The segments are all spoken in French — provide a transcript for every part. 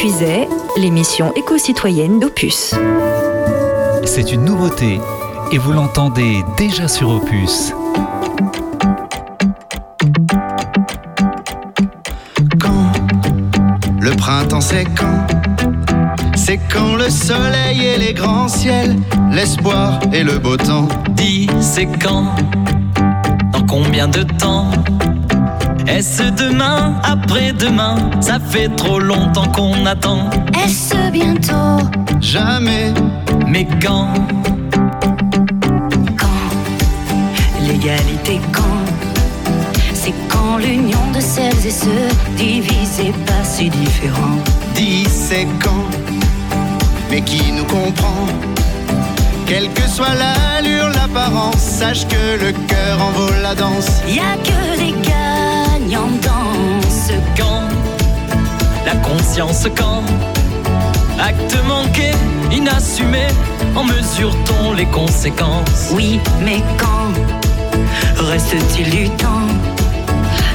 Puiset, l'émission éco-citoyenne d'Opus. C'est une nouveauté et vous l'entendez déjà sur Opus. Quand le printemps c'est quand C'est quand le soleil et les grands ciels, l'espoir et le beau temps. Dis c'est quand Dans combien de temps est-ce demain, après-demain Ça fait trop longtemps qu'on attend. Est-ce bientôt Jamais. Mais quand Quand L'égalité quand C'est quand l'union de celles et ceux divisés pas si différents. Dis c'est quand Mais qui nous comprend quelle que soit l'allure, l'apparence, sache que le cœur en vaut la danse. Y a que des gagnants dans ce quand La conscience quand Acte manqué, inassumé, en mesure-t-on les conséquences? Oui, mais quand reste-t-il du temps?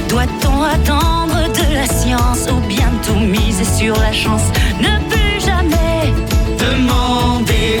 Doit-on attendre de la science ou bien tout miser sur la chance? Ne plus jamais demander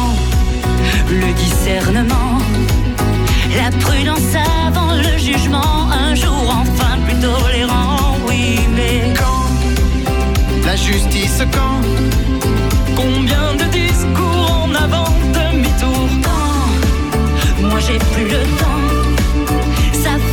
Le discernement, la prudence avant le jugement, un jour enfin plus tolérant, oui, mais quand la justice, quand combien de discours en avant, demi-tour, quand moi j'ai plus le temps, ça fait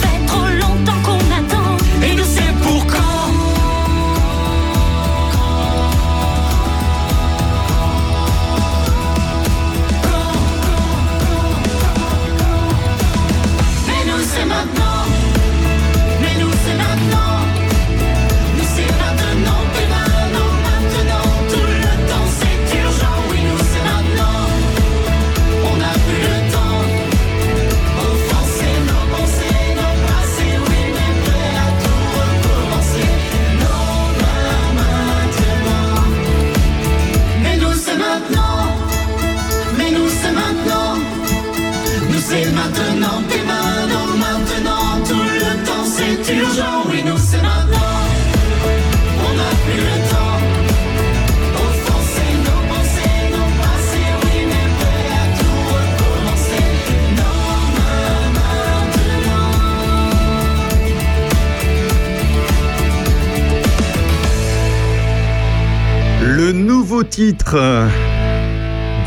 Le nouveau titre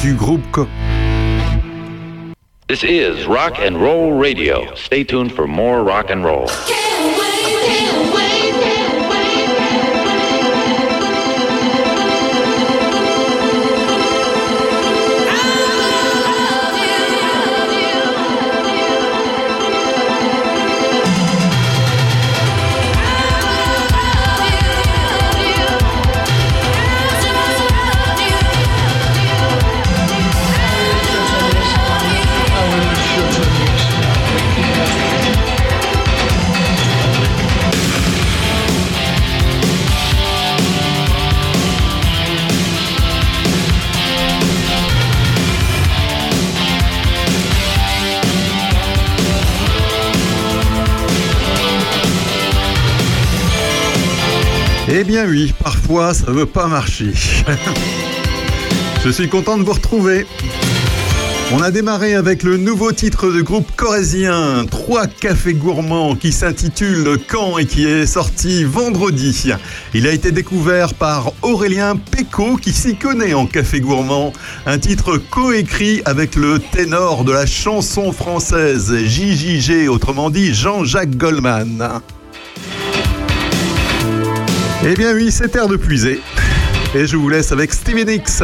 du groupe Co This is Rock and Roll Radio. Stay tuned for more rock and roll. Eh bien oui, parfois ça veut pas marcher. Je suis content de vous retrouver. On a démarré avec le nouveau titre du groupe corésien, Trois cafés gourmands, qui s'intitule Quand et qui est sorti vendredi. Il a été découvert par Aurélien Péco, qui s'y connaît en café gourmand. Un titre coécrit avec le ténor de la chanson française, JJG, autrement dit Jean-Jacques Goldman. Eh bien oui, c'est terre de puiser. Et je vous laisse avec Stevie Nicks.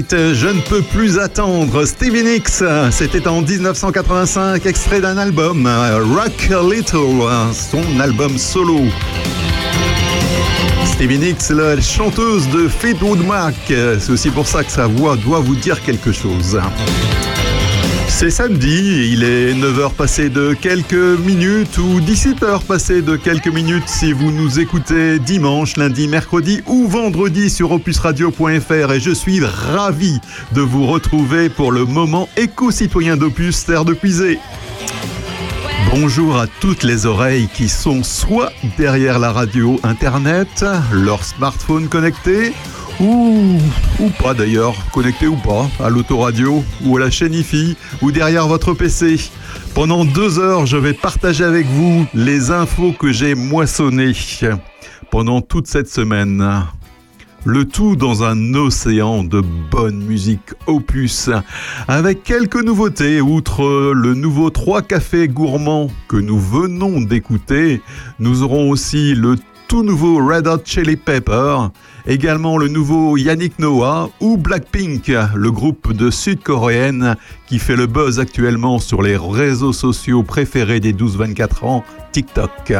Je ne peux plus attendre. Stevie Nicks, c'était en 1985, extrait d'un album, Rock Little, son album solo. Stevie Nicks, la chanteuse de Fleetwood Mac, c'est aussi pour ça que sa voix doit vous dire quelque chose. C'est samedi, il est 9h passé de quelques minutes ou 17h passé de quelques minutes si vous nous écoutez dimanche, lundi, mercredi ou vendredi sur opusradio.fr et je suis ravi de vous retrouver pour le moment éco-citoyen d'Opus Terre de Puisée. Bonjour à toutes les oreilles qui sont soit derrière la radio internet, leur smartphone connecté, Ou, pas d'ailleurs, connecté ou pas, à l'autoradio, ou à la chaîne IFI, ou derrière votre PC. Pendant deux heures, je vais partager avec vous les infos que j'ai moissonnées pendant toute cette semaine. Le tout dans un océan de bonne musique opus, avec quelques nouveautés, outre le nouveau 3 cafés gourmands que nous venons d'écouter, nous aurons aussi le tout nouveau Red Hot Chili Pepper, également le nouveau Yannick Noah ou Blackpink, le groupe de sud-coréenne qui fait le buzz actuellement sur les réseaux sociaux préférés des 12-24 ans, TikTok.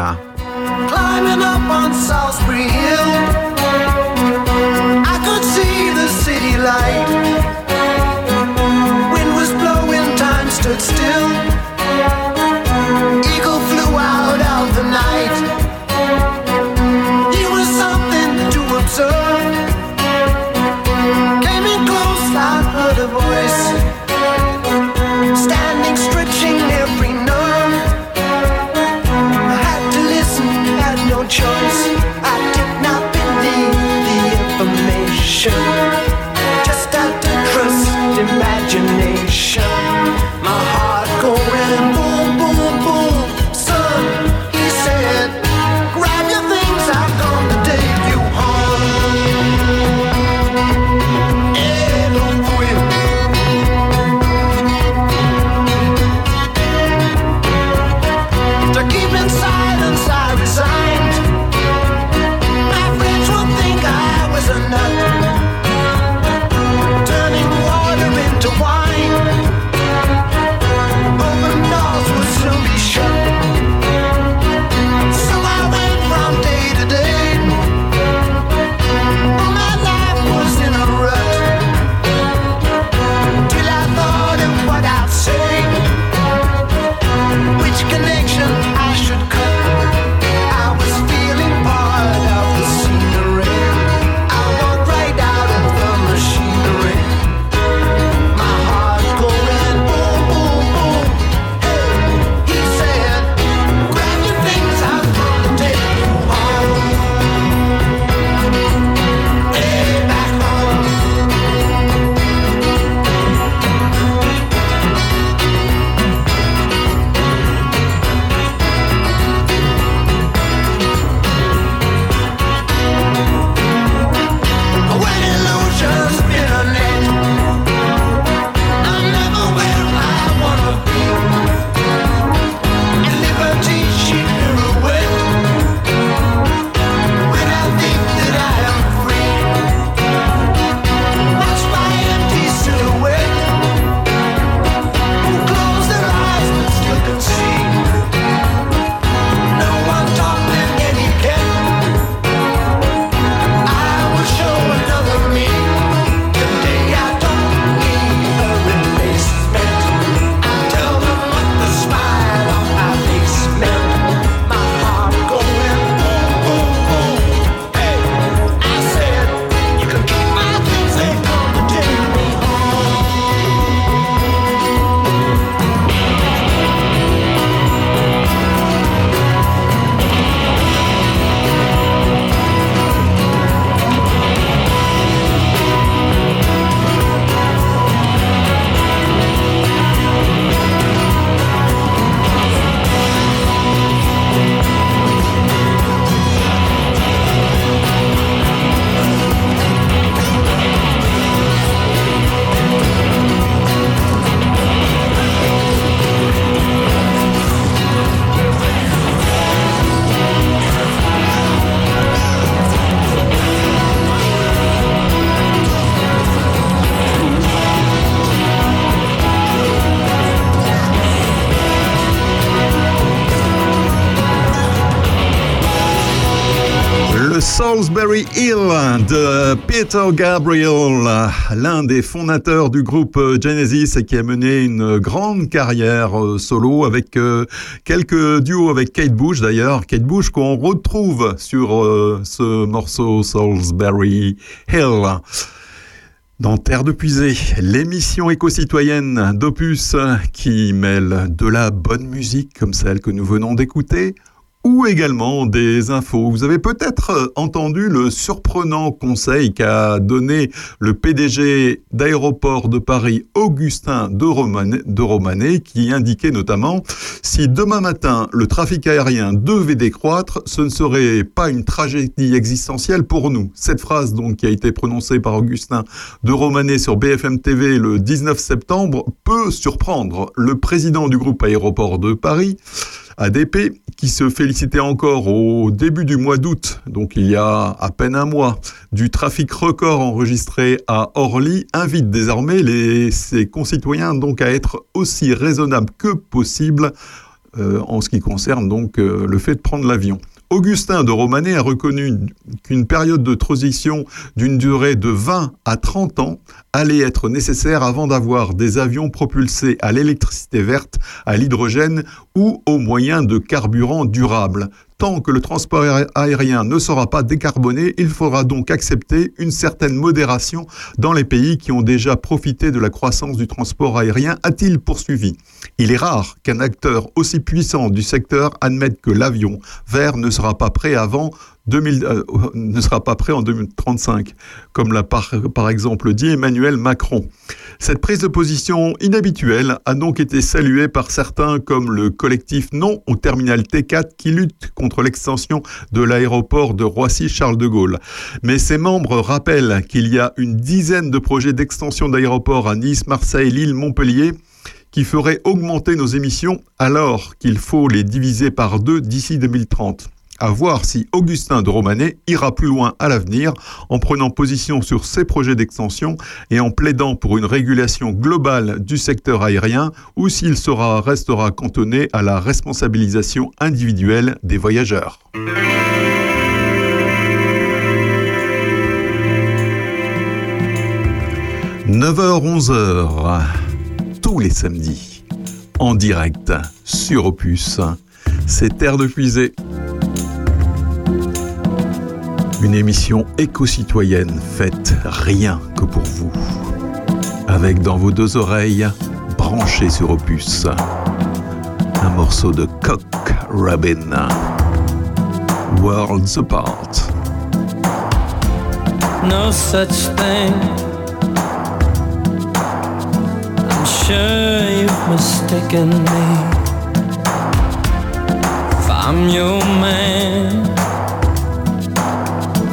Hill de Peter Gabriel, l'un des fondateurs du groupe Genesis et qui a mené une grande carrière euh, solo avec euh, quelques duos avec Kate Bush d'ailleurs. Kate Bush qu'on retrouve sur euh, ce morceau Salisbury Hill. Dans Terre de Puisée, l'émission éco-citoyenne d'Opus qui mêle de la bonne musique comme celle que nous venons d'écouter également des infos. Vous avez peut-être euh, entendu le surprenant conseil qu'a donné le PDG d'aéroport de Paris, Augustin de Romanet, de Romanet, qui indiquait notamment si demain matin le trafic aérien devait décroître, ce ne serait pas une tragédie existentielle pour nous. Cette phrase donc qui a été prononcée par Augustin de Romanet sur BFM TV le 19 septembre peut surprendre le président du groupe aéroport de Paris. ADP, qui se félicitait encore au début du mois d'août, donc il y a à peine un mois, du trafic record enregistré à Orly, invite désormais ses concitoyens à être aussi raisonnables que possible euh, en ce qui concerne euh, le fait de prendre l'avion. Augustin de Romanet a reconnu qu'une période de transition d'une durée de 20 à 30 ans allait être nécessaire avant d'avoir des avions propulsés à l'électricité verte, à l'hydrogène ou aux moyens de carburant durable. Tant que le transport aérien ne sera pas décarboné, il faudra donc accepter une certaine modération dans les pays qui ont déjà profité de la croissance du transport aérien, a-t-il poursuivi. Il est rare qu'un acteur aussi puissant du secteur admette que l'avion vert ne sera pas prêt avant 2000, euh, ne sera pas prêt en 2035, comme l'a par, par, exemple dit Emmanuel Macron. Cette prise de position inhabituelle a donc été saluée par certains comme le collectif Non au terminal T4 qui lutte contre l'extension de l'aéroport de Roissy-Charles de Gaulle. Mais ses membres rappellent qu'il y a une dizaine de projets d'extension d'aéroports à Nice, Marseille, Lille, Montpellier qui feraient augmenter nos émissions alors qu'il faut les diviser par deux d'ici 2030 à voir si Augustin de Romanet ira plus loin à l'avenir en prenant position sur ses projets d'extension et en plaidant pour une régulation globale du secteur aérien ou s'il sera, restera cantonné à la responsabilisation individuelle des voyageurs. « 9h-11h, tous les samedis, en direct sur Opus, c'est Terre de Puisée. Une émission éco-citoyenne faite rien que pour vous. Avec dans vos deux oreilles, branchées sur Opus, un morceau de Cock Robin. Worlds Apart. No such thing. I'm sure you've mistaken me. If I'm your man.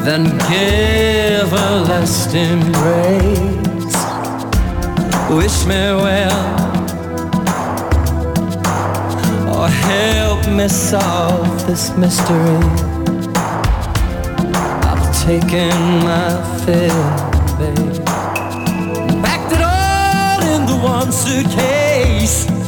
Then give a last embrace. Wish me well, or help me solve this mystery. I've taken my fill, babe. Packed it all in the one suitcase.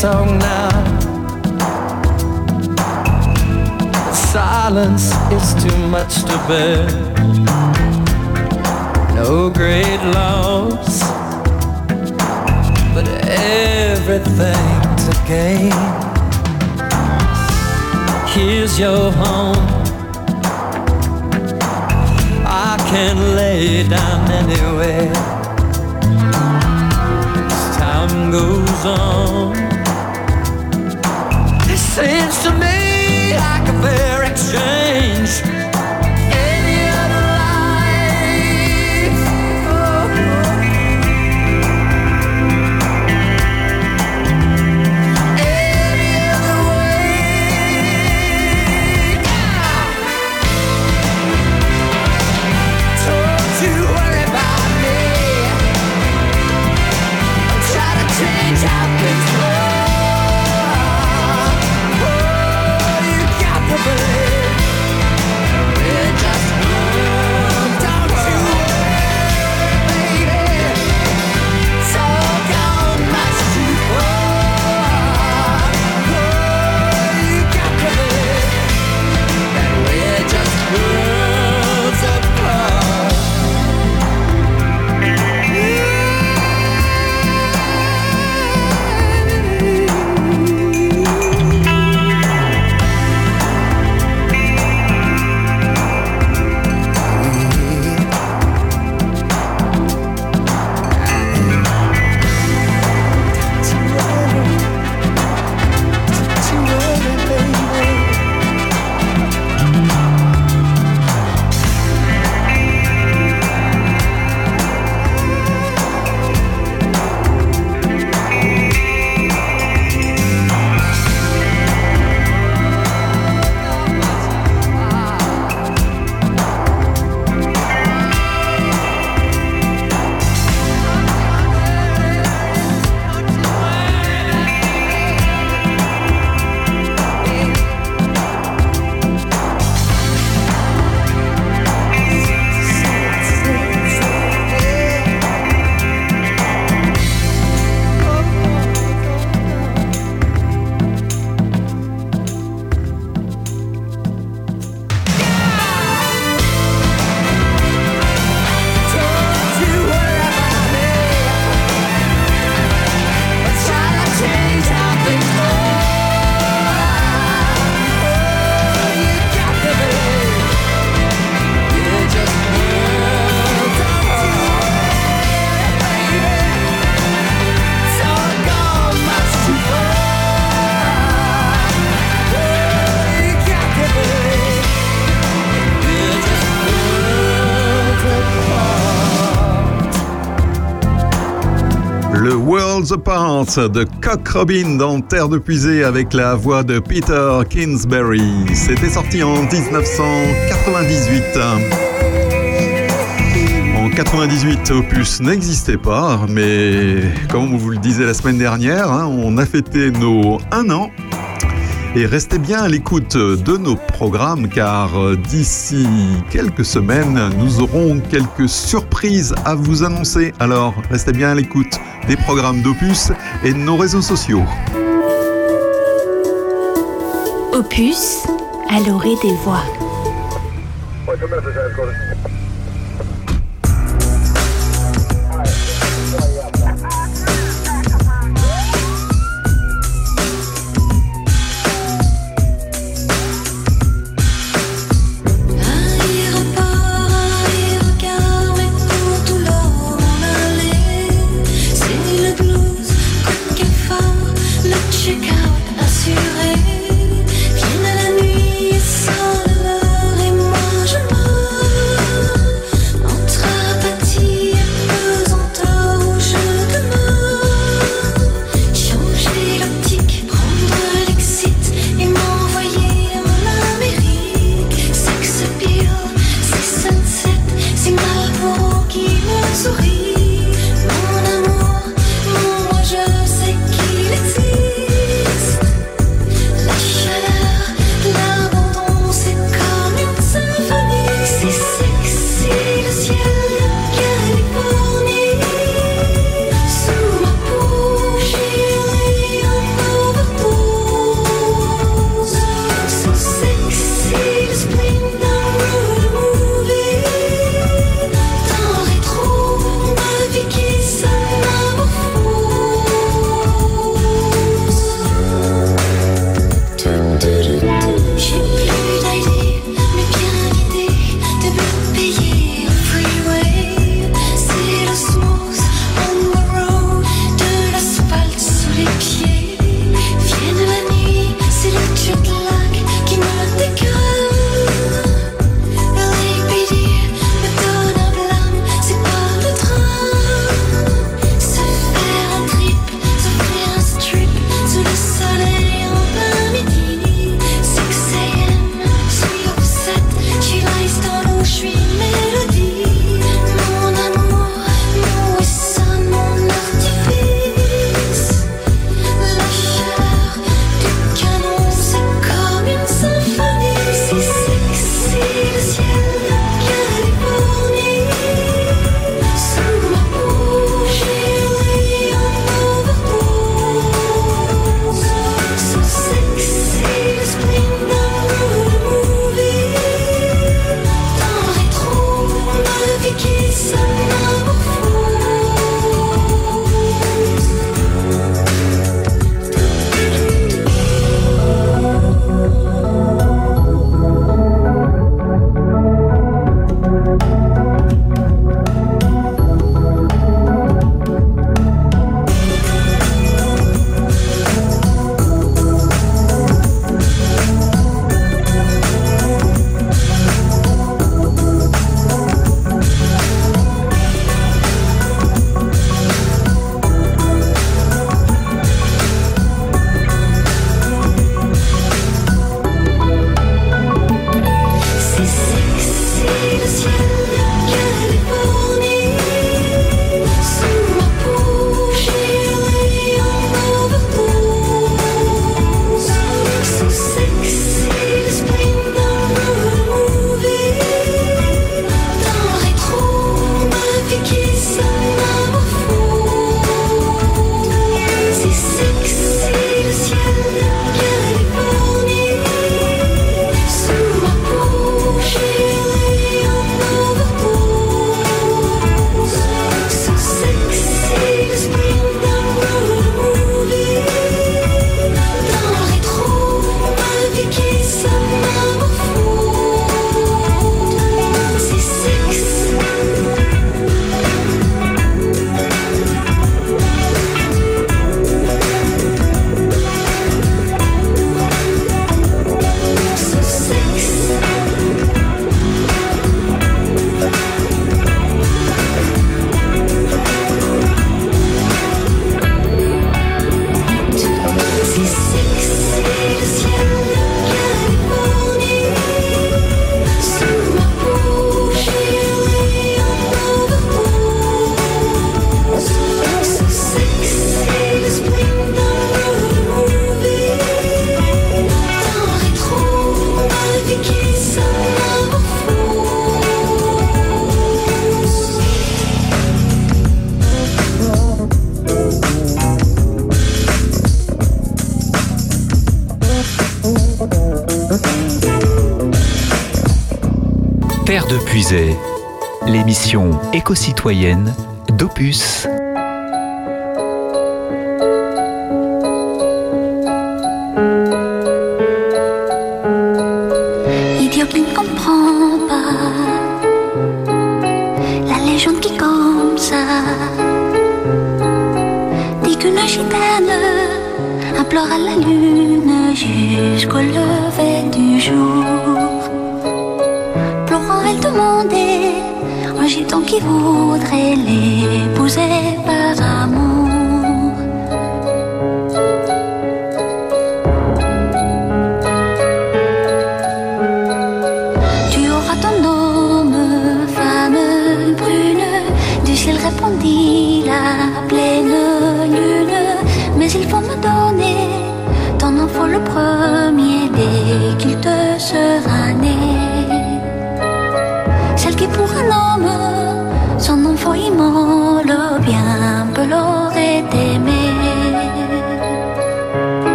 Talk now. Silence is too much to bear. No great loss, but everything to gain. Here's your home. I can lay down anywhere time goes on. It seems to me World's Apart de Cock Robin dans Terre de Puisée avec la voix de Peter Kingsbury. C'était sorti en 1998. En 98, Opus n'existait pas, mais comme vous le disait la semaine dernière, hein, on a fêté nos un an et restez bien à l'écoute de nos programmes car euh, d'ici quelques semaines, nous aurons quelques surprises à vous annoncer. Alors restez bien à l'écoute des programmes d'Opus et de nos réseaux sociaux. Opus à l'orée des voix. citoyenne d'Opus.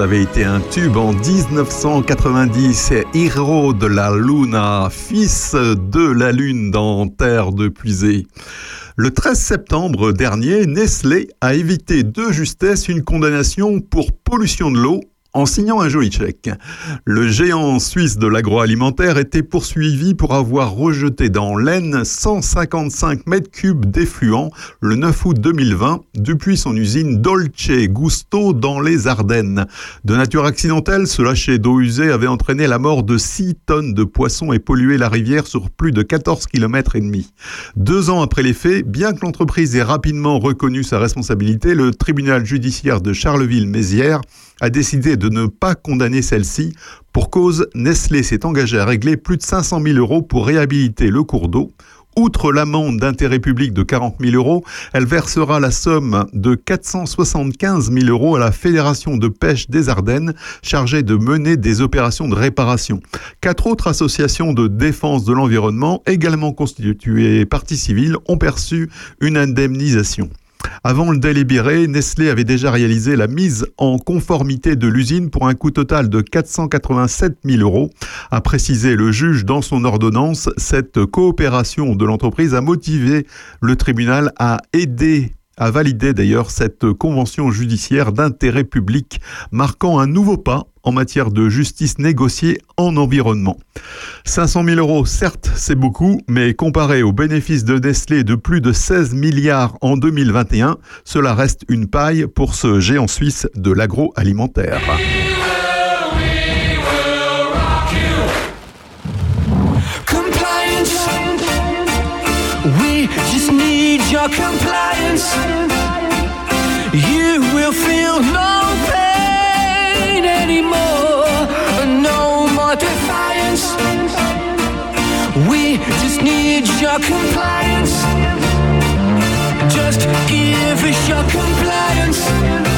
avait été un tube en 1990. Hero de la Luna, fils de la Lune dans Terre de Puisée. Le 13 septembre dernier, Nestlé a évité de justesse une condamnation pour pollution de l'eau en signant un joli chèque. Le géant suisse de l'agroalimentaire était poursuivi pour avoir rejeté dans l'Aisne 155 mètres cubes d'effluents le 9 août 2020 depuis son usine Dolce Gusto dans les Ardennes. De nature accidentelle, ce lâcher d'eau usée avait entraîné la mort de 6 tonnes de poissons et pollué la rivière sur plus de 14 km et demi. Deux ans après les faits, bien que l'entreprise ait rapidement reconnu sa responsabilité, le tribunal judiciaire de Charleville-Mézières a décidé de ne pas condamner celle-ci. Pour cause, Nestlé s'est engagé à régler plus de 500 000 euros pour réhabiliter le cours d'eau. Outre l'amende d'intérêt public de 40 000 euros, elle versera la somme de 475 000 euros à la Fédération de pêche des Ardennes, chargée de mener des opérations de réparation. Quatre autres associations de défense de l'environnement, également constituées partie civile, ont perçu une indemnisation. Avant le délibéré, Nestlé avait déjà réalisé la mise en conformité de l'usine pour un coût total de 487 000 euros. A précisé le juge dans son ordonnance, cette coopération de l'entreprise a motivé le tribunal à aider a validé d'ailleurs cette convention judiciaire d'intérêt public, marquant un nouveau pas en matière de justice négociée en environnement. 500 000 euros, certes, c'est beaucoup, mais comparé aux bénéfices de Nestlé de plus de 16 milliards en 2021, cela reste une paille pour ce géant suisse de l'agroalimentaire. Need your compliance. You will feel no pain anymore. No more defiance. We just need your compliance. Just give us your compliance.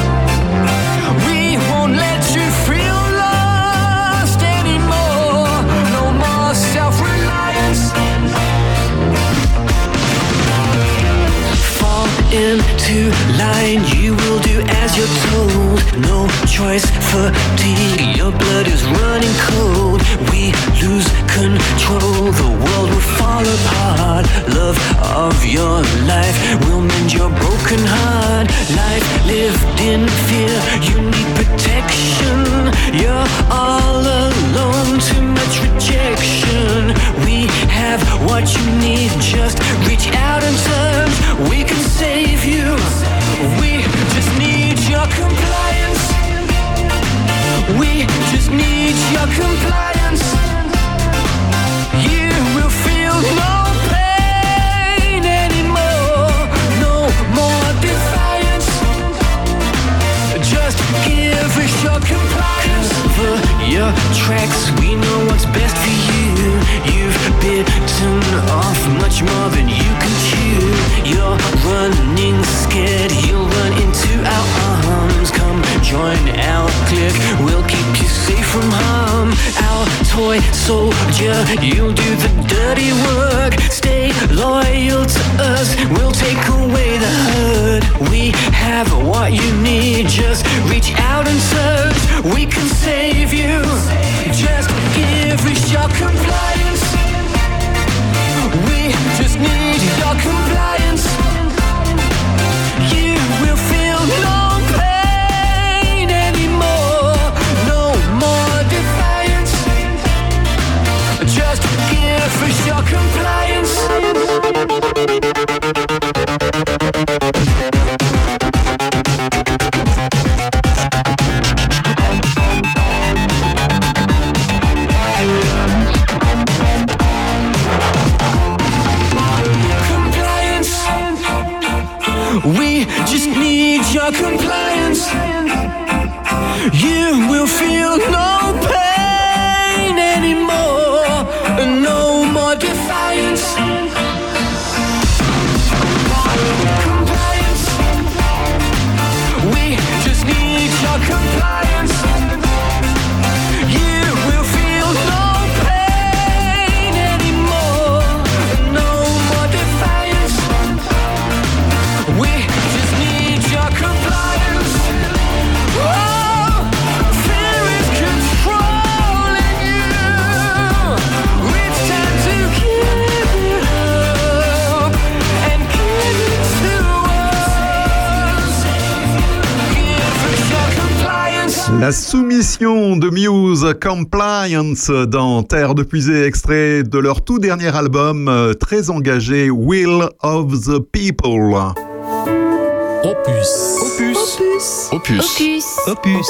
Into line, you will do as you're told. No choice, fatigue, your blood is running cold. We lose control, the world will fall apart. Love of your life will mend your broken heart. Life lived in fear, you need protection. You're all alone, too much rejection. We have what you need, just reach out and touch. We can save you. We just need your compliance. We just need your compliance. You will feel no pain anymore. No more defiance. Just give us your compliance. Cover your tracks. We know what's best for you. You've bitten off much more than you can chew. You're running scared. You'll run into our arms. Come join our clique. We'll keep you safe from harm. Our toy soldier. You'll do the dirty work. Stay loyal to us. We'll take away the hurt. We have what you need. Just reach out and search. We can save you. Just give us your compliance. We just need your compliance. You will feel no pain anymore. No more defiance. Just give us your. de Muse Compliance dans Terre de Puisée, extrait de leur tout dernier album très engagé Will of the People. Opus. Opus. Opus. Opus. Opus. Opus. Opus.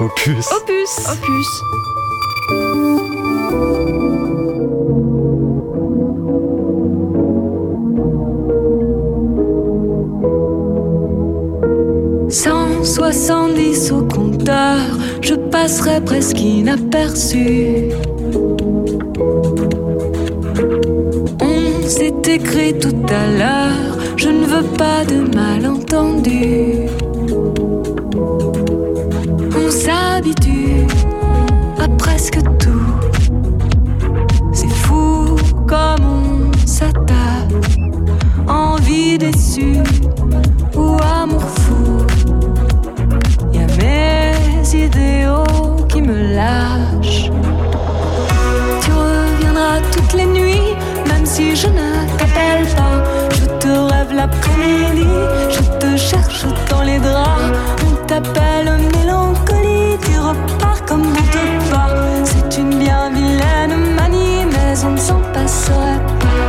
Opus. Opus. Opus. 70 au compteur, je passerai presque inaperçu. On s'est écrit tout à l'heure, je ne veux pas de malentendus. On s'habitue à presque tout. C'est fou comme on s'attaque, envie déçue l'après-midi, je te cherche dans les draps. On t'appelle mélancolie, tu repars comme on te pas. C'est une bien vilaine manie, mais on ne s'en passerait pas.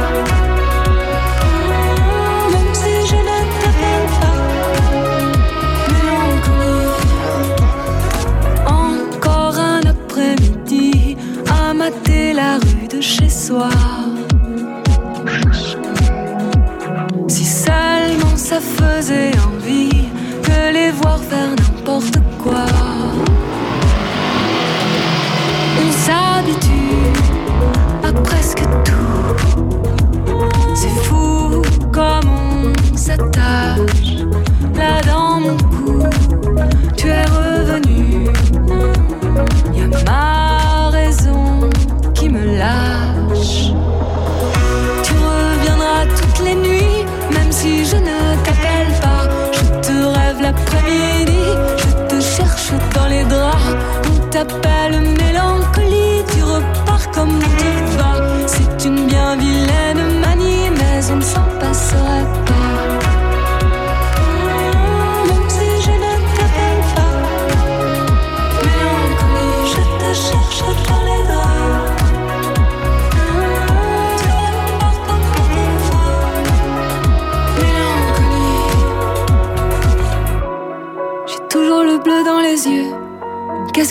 Même si je pas. Mélancolie. Encore un après-midi à mater la rue de chez soi.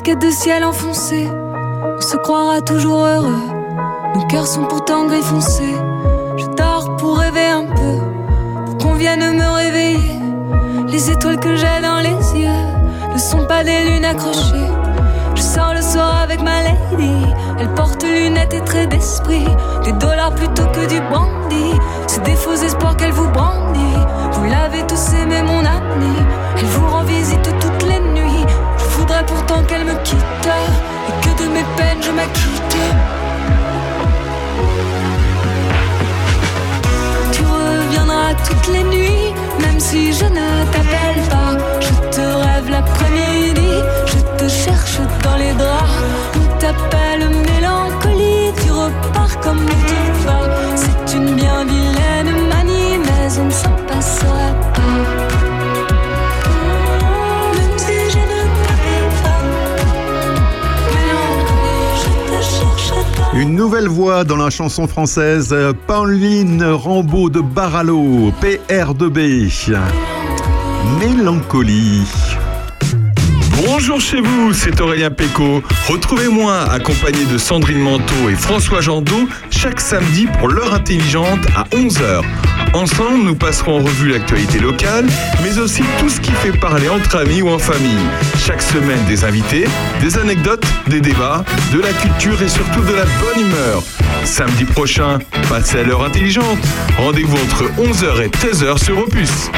De ciel enfoncé. On se croira toujours heureux, nos cœurs sont pourtant gris foncé. Je dors pour rêver un peu, pour qu'on vienne me réveiller. Les étoiles que j'ai dans les yeux ne sont pas des lunes accrochées. Je sors le soir avec ma lady. Elle porte lunettes et traits d'esprit. Des dollars plutôt que du brandy. C'est des faux espoirs qu'elle vous brandit. Vous l'avez tous aimé, mon ami. Elle vous rend visite nuits. Pourtant qu'elle me quitte. Et que de mes peines je m'acquitte. Tu reviendras toutes les nuits, même si je ne t'appelle pas. Je te rêve l'après-midi, je te cherche dans les draps. On t'appelle mélancolie, tu repars comme on te va. C'est une bien vilaine manie, mais on ne s'en passerait pas. Une nouvelle voix dans la chanson française, Pauline Rambaud de Baralo, PR2B. Mélancolie. Bonjour chez vous, c'est Aurélien Péco. Retrouvez-moi accompagné de Sandrine Manteau et François Jandot chaque samedi pour l'heure intelligente à 11h. Ensemble, nous passerons en revue l'actualité locale, mais aussi tout ce qui fait parler entre amis ou en famille. Chaque semaine, des invités, des anecdotes, des débats, de la culture et surtout de la bonne humeur. Samedi prochain, passez à l'heure intelligente. Rendez-vous entre 11h et 13h sur Opus.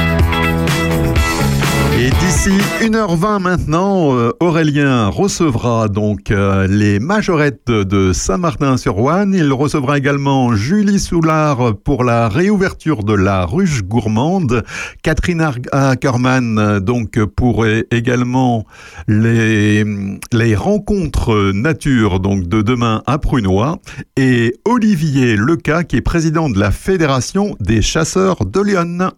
Et d'ici 1h20 maintenant, euh, Aurélien recevra donc euh, les majorettes de Saint-Martin-sur-Ouane. Il recevra également Julie Soulard pour la réouverture de la ruche gourmande. Catherine Ackerman euh, donc pour également les, les rencontres nature donc de demain à Prunois. Et Olivier Leca qui est président de la Fédération des chasseurs de Lyon.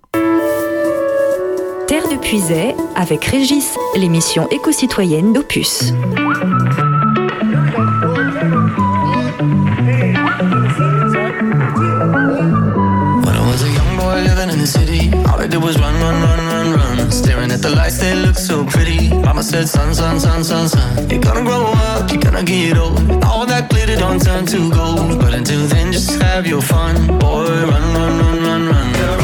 Avec Régis, l'émission éco-citoyenne d'Opus. Said, son, son, son, son, son. Gonna grow up, gonna get old. All that don't turn gold. But until then, just have your fun. Boy, run, run. run, run, run.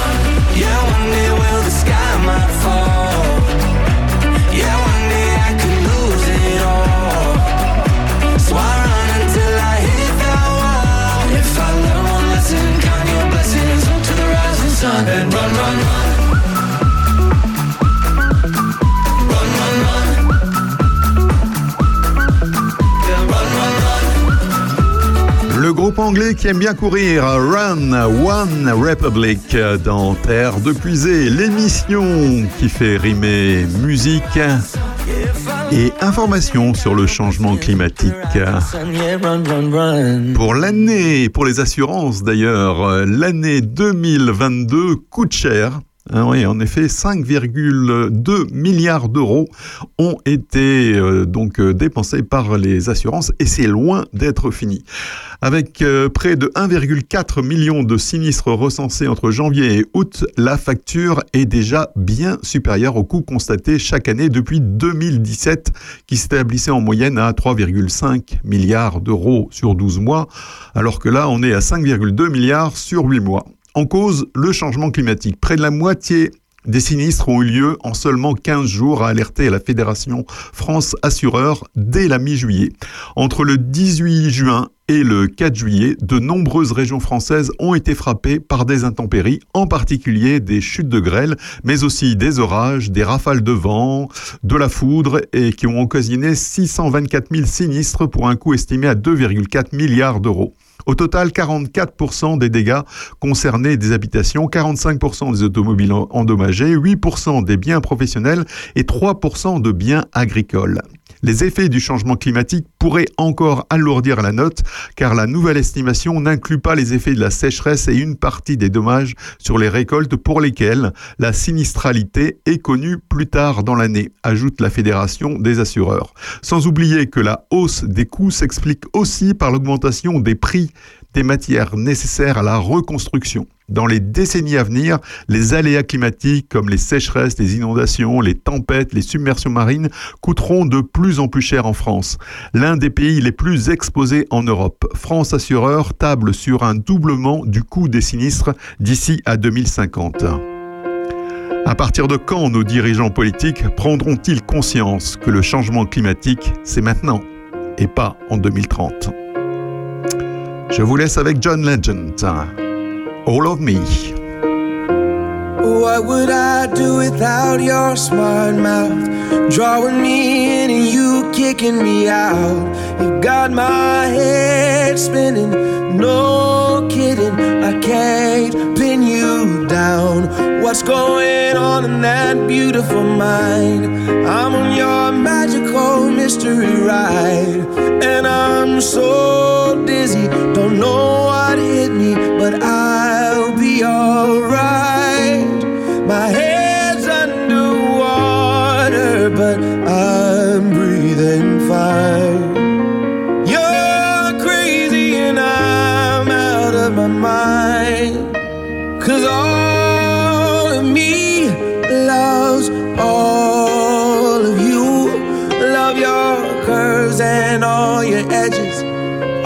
And run, run. Run, Le groupe anglais qui aime bien courir, Run One Republic dans Terre de Puisée, l'émission qui fait rimer musique et information sur le changement climatique. Pour l'année, pour les assurances d'ailleurs, l'année 2022 coûte cher. Hein, oui, en effet, 5,2 milliards d'euros ont été euh, donc euh, dépensés par les assurances et c'est loin d'être fini. Avec euh, près de 1,4 million de sinistres recensés entre janvier et août, la facture est déjà bien supérieure au coût constaté chaque année depuis 2017, qui s'établissait en moyenne à 3,5 milliards d'euros sur 12 mois, alors que là, on est à 5,2 milliards sur 8 mois. En cause, le changement climatique. Près de la moitié des sinistres ont eu lieu en seulement 15 jours, a alerté la Fédération France Assureurs dès la mi-juillet. Entre le 18 juin et le 4 juillet, de nombreuses régions françaises ont été frappées par des intempéries, en particulier des chutes de grêle, mais aussi des orages, des rafales de vent, de la foudre, et qui ont occasionné 624 000 sinistres pour un coût estimé à 2,4 milliards d'euros. Au total, 44% des dégâts concernaient des habitations, 45% des automobiles en- endommagées, 8% des biens professionnels et 3% de biens agricoles. Les effets du changement climatique pourraient encore alourdir la note, car la nouvelle estimation n'inclut pas les effets de la sécheresse et une partie des dommages sur les récoltes pour lesquelles la sinistralité est connue plus tard dans l'année, ajoute la Fédération des assureurs. Sans oublier que la hausse des coûts s'explique aussi par l'augmentation des prix des matières nécessaires à la reconstruction. Dans les décennies à venir, les aléas climatiques comme les sécheresses, les inondations, les tempêtes, les submersions marines coûteront de plus en plus cher en France. L'un des pays les plus exposés en Europe. France Assureur table sur un doublement du coût des sinistres d'ici à 2050. À partir de quand nos dirigeants politiques prendront-ils conscience que le changement climatique, c'est maintenant et pas en 2030 Je vous laisse avec John Legend. All of me. what would I do without your smart mouth? Drawing me in and you kicking me out. You got my head spinning, no kidding. I can't pin you down. What's going on in that beautiful mind? I'm on your magical mystery ride, and I'm so dizzy, don't know what hit me, but I'll be alright. My head's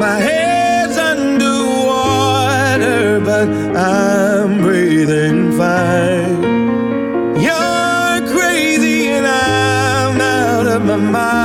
My head's underwater, but I'm breathing fine. You're crazy and I'm out of my mind.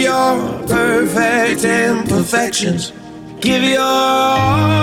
Your perfect imperfections. Give your all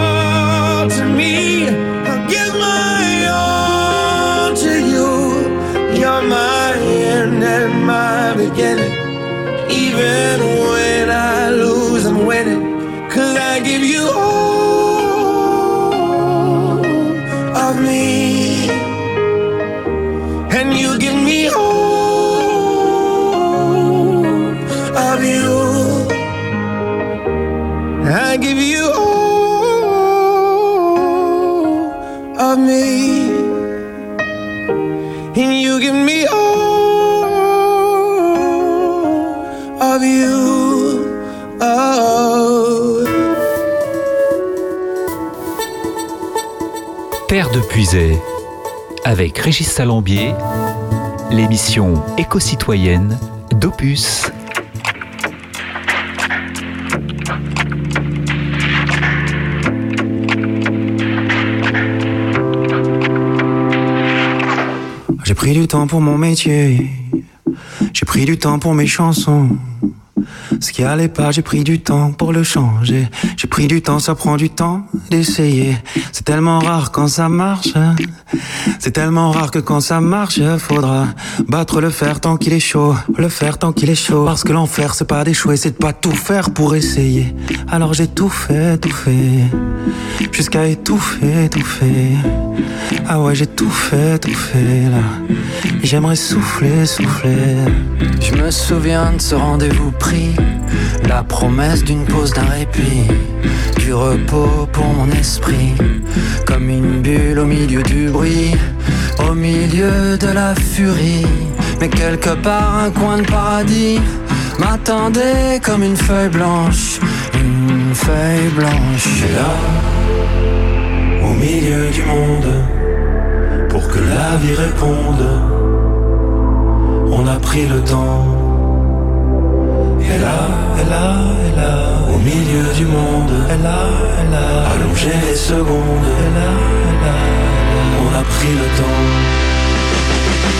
Avec Régis Salambier, l'émission éco-citoyenne d'Opus. J'ai pris du temps pour mon métier. J'ai pris du temps pour mes chansons. Ce qui allait pas, j'ai pris du temps pour le changer. J'ai pris du temps, ça prend du temps. D'essayer. C'est tellement rare quand ça marche. C'est tellement rare que quand ça marche, faudra battre le fer tant qu'il est chaud. Le fer tant qu'il est chaud. Parce que l'enfer, c'est pas d'échouer, c'est de pas tout faire pour essayer. Alors j'ai tout fait, tout fait. Jusqu'à étouffer, étouffer. Ah ouais, j'ai tout fait, tout fait là. J'aimerais souffler, souffler. Je me souviens de ce rendez-vous pris, la promesse d'une pause, d'un répit, du repos pour mon esprit, comme une bulle au milieu du bruit, au milieu de la furie. Mais quelque part, un coin de paradis m'attendait comme une feuille blanche, une feuille blanche. Et là, au milieu du monde, pour que la vie réponde, on a pris le temps. Et là, et là, et là, au milieu du monde, et là, et là, allongé les secondes, et là, et là, on a pris le temps.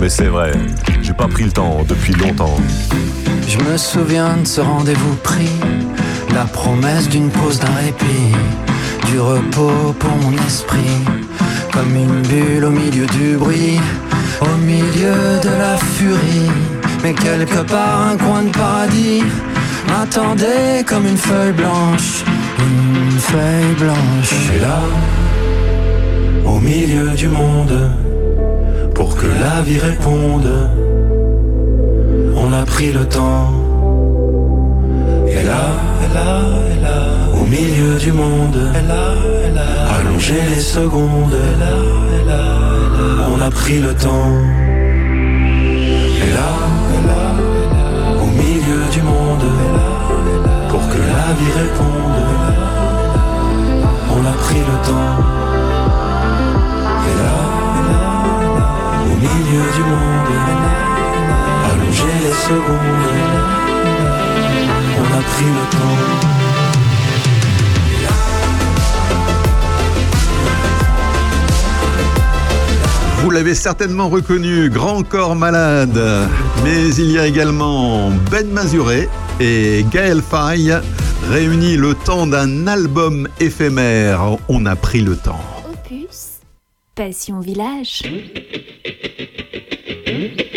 mais c'est vrai. J'ai pas pris le temps depuis longtemps. Je me souviens de ce rendez-vous pris, la promesse d'une pause, d'un répit, du repos pour mon esprit, comme une bulle au milieu du bruit, au milieu de la furie. Mais quelque part, un coin de paradis m'attendait comme une feuille blanche, une feuille blanche. Et là, au milieu du monde, pour que la vie réponde, on a pris le temps. Et là, et là, et là, au milieu du monde, et là, et là, allongé les secondes, et là, et là, et là, on a pris le temps. Et là, et là, et là, au milieu du monde, là, pour que la vie réponde, on a pris le temps. Et là, milieu du monde, allonger les secondes, on a pris le temps. Vous l'avez certainement reconnu, Grand Corps Malade. Mais il y a également Ben Mazuré et Gaël Faye réunis le temps d'un album éphémère. On a pris le temps. Opus, Passion Village. Mm-hmm.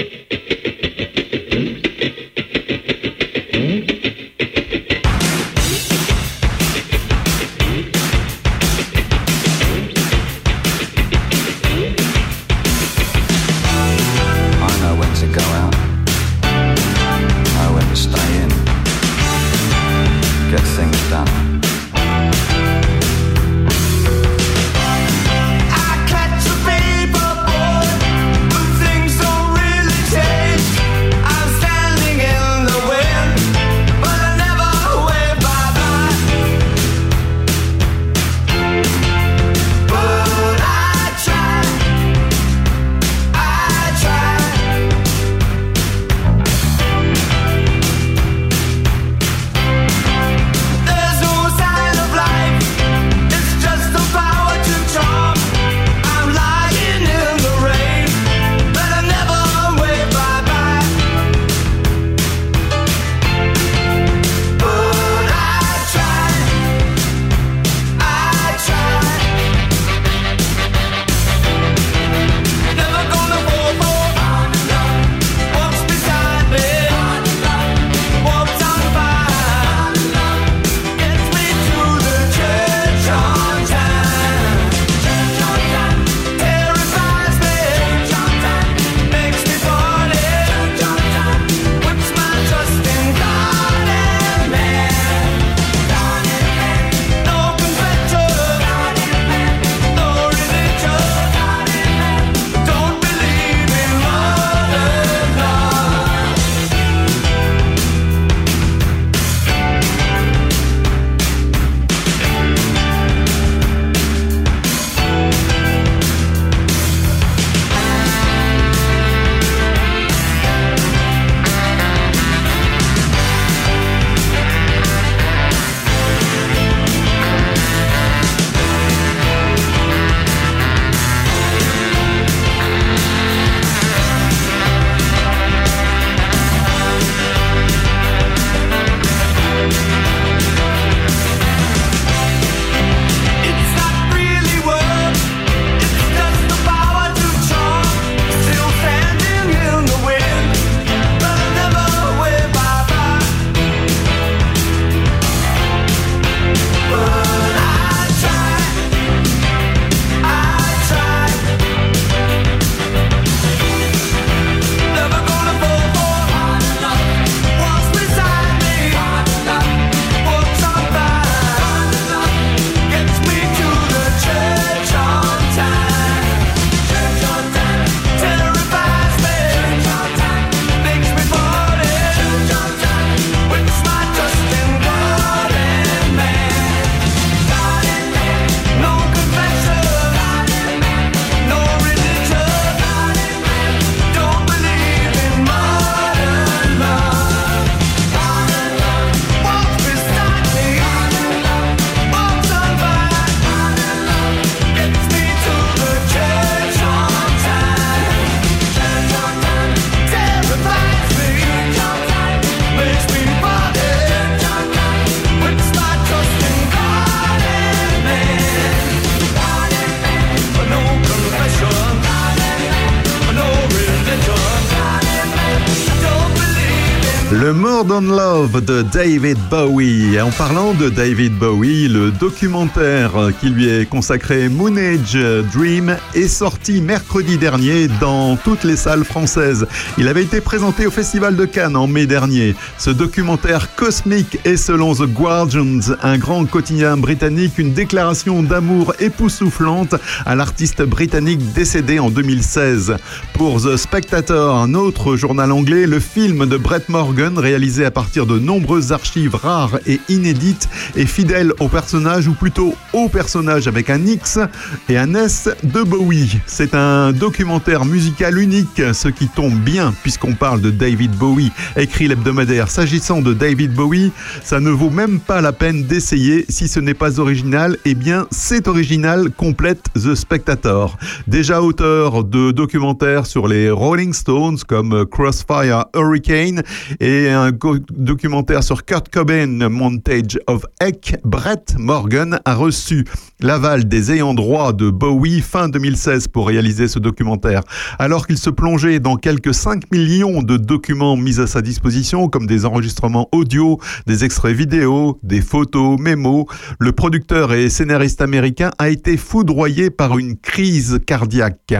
Modern Love de David Bowie. En parlant de David Bowie, le documentaire qui lui est consacré Moon Age Dream est sorti mercredi dernier dans toutes les salles françaises. Il avait été présenté au Festival de Cannes en mai dernier. Ce documentaire cosmique est selon The Guardians, un grand quotidien britannique, une déclaration d'amour époustouflante à l'artiste britannique décédé en 2016. Pour The Spectator, un autre journal anglais, le film de Brett Morgan, réalisé à partir de nombreuses archives rares et inédites, est fidèle au personnage, ou plutôt au personnage avec un X et un S de Bowie. C'est un documentaire musical unique, ce qui tombe bien puisqu'on parle de David Bowie, écrit l'hebdomadaire. S'agissant de David Bowie, ça ne vaut même pas la peine d'essayer. Si ce n'est pas original, eh bien c'est original, complète The Spectator. Déjà auteur de documentaires sur les Rolling Stones comme Crossfire Hurricane et un documentaire sur Kurt Cobain, Montage of Heck, Brett Morgan a reçu l'aval des ayants droit de Bowie fin 2016 pour réaliser ce documentaire. Alors qu'il se plongeait dans quelques 5 millions de documents mis à sa disposition, comme des enregistrements audio, des extraits vidéo, des photos, mémos, le producteur et scénariste américain a été foudroyé par une crise cardiaque.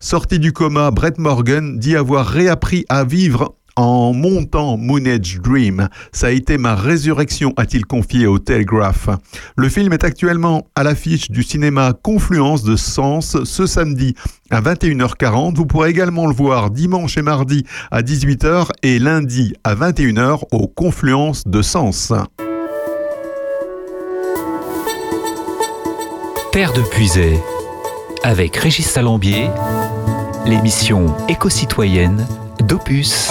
Sorti du coma, Brett Morgan dit avoir réappris à vivre en montant Moon Age Dream. Ça a été ma résurrection, a-t-il confié au Telegraph. Le film est actuellement à l'affiche du cinéma Confluence de Sens ce samedi à 21h40. Vous pourrez également le voir dimanche et mardi à 18h et lundi à 21h au Confluence de Sens. Terre de Puisay, avec Régis Salambier, l'émission éco-citoyenne d'Opus.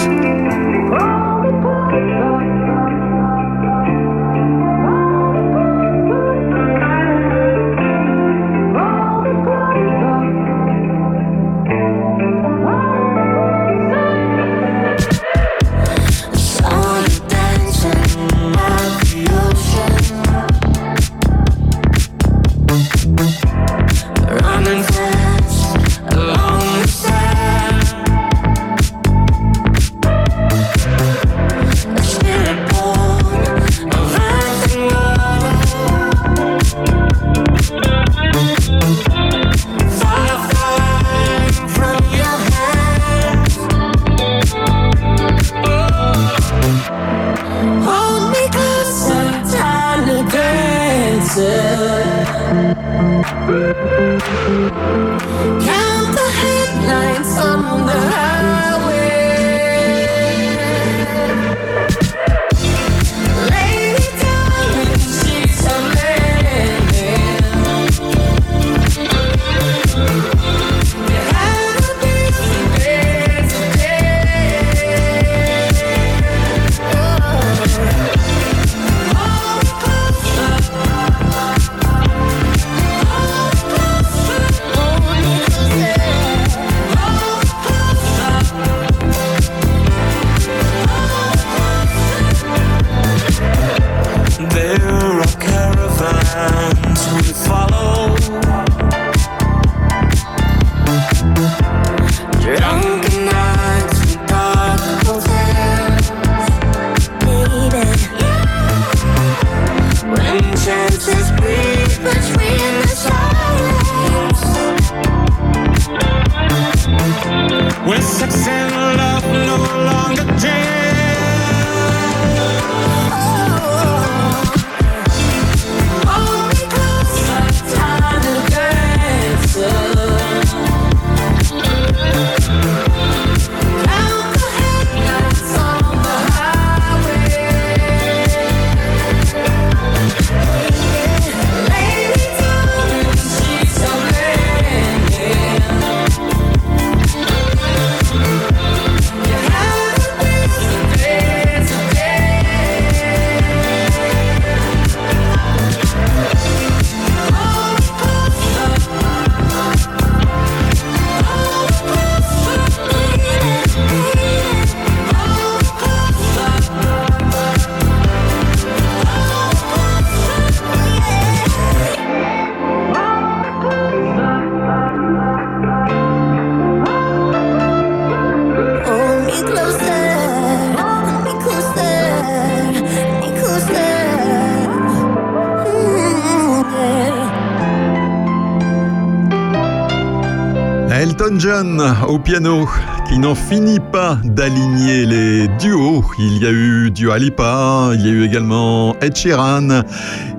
Au piano, qui n'en finit pas d'aligner les duos. Il y a eu Dua Lipa, il y a eu également Ed Sheeran.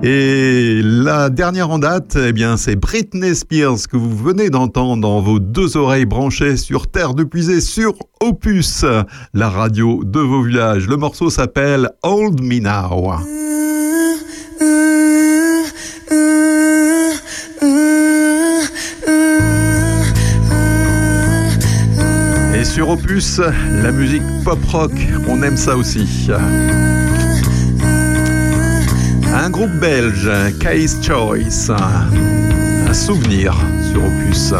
Et la dernière en date, eh bien, c'est Britney Spears que vous venez d'entendre dans vos deux oreilles branchées sur Terre de Puisée sur Opus, la radio de vos villages. Le morceau s'appelle Hold Me Now. Sur Opus, la musique pop-rock, on aime ça aussi. Un groupe belge, Case Choice. Un souvenir sur Opus.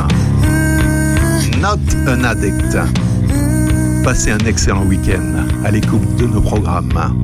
Not an addict. Passez un excellent week-end à l'écoute de nos programmes.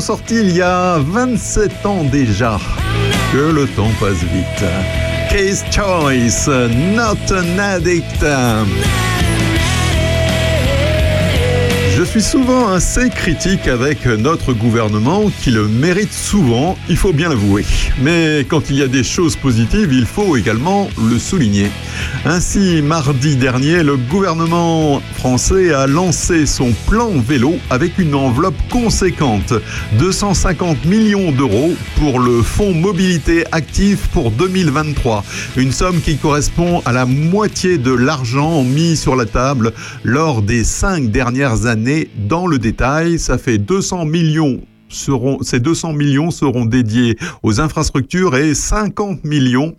Sorti il y a 27 ans déjà. Que le temps passe vite. Case Choice, Not an Addict. Je suis souvent assez critique avec notre gouvernement qui le mérite souvent, il faut bien l'avouer. Mais quand il y a des choses positives, il faut également le souligner. Ainsi, mardi dernier, le gouvernement français a lancé son plan vélo avec une enveloppe conséquente, 250 millions d'euros pour le fonds mobilité active pour 2023, une somme qui correspond à la moitié de l'argent mis sur la table lors des cinq dernières années. Dans le détail, ça fait 200 millions seront, ces 200 millions seront dédiés aux infrastructures et 50 millions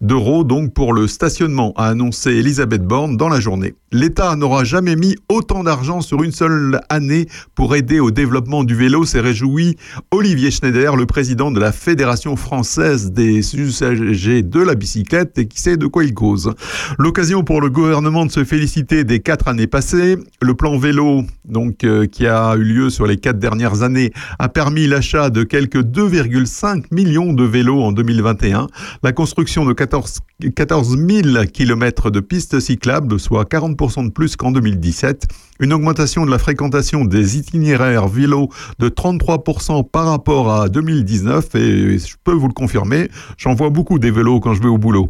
d'euros donc pour le stationnement, a annoncé Elisabeth Borne dans la journée. L'État n'aura jamais mis autant d'argent sur une seule année pour aider au développement du vélo, s'est réjoui Olivier Schneider, le président de la Fédération française des usagers de la bicyclette et qui sait de quoi il cause. L'occasion pour le gouvernement de se féliciter des quatre années passées. Le plan vélo, donc, euh, qui a eu lieu sur les quatre dernières années, a permis l'achat de quelques 2,5 millions de vélos en 2021, la construction de 14, 14 000 km de pistes cyclables, soit 40% de plus qu'en 2017, une augmentation de la fréquentation des itinéraires vélos de 33% par rapport à 2019, et je peux vous le confirmer, j'en vois beaucoup des vélos quand je vais au boulot.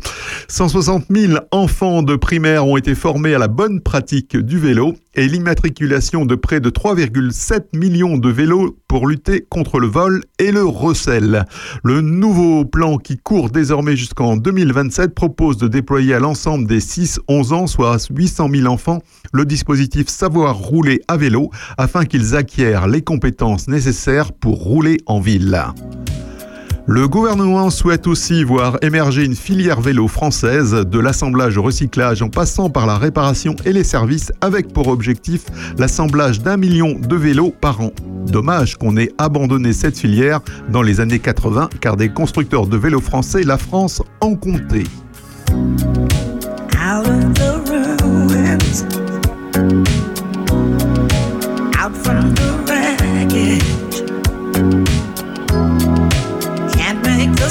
160 000 enfants de primaire ont été formés à la bonne pratique du vélo et l'immatriculation de près de 3,7 millions de vélos pour lutter contre le vol et le recel. Le nouveau plan qui court désormais jusqu'en 2027 propose de déployer à l'ensemble des 6-11 ans, soit 800 000 enfants, le dispositif Savoir rouler à vélo afin qu'ils acquièrent les compétences nécessaires pour rouler en ville. Le gouvernement souhaite aussi voir émerger une filière vélo française, de l'assemblage au recyclage en passant par la réparation et les services, avec pour objectif l'assemblage d'un million de vélos par an. Dommage qu'on ait abandonné cette filière dans les années 80, car des constructeurs de vélos français, la France en comptait.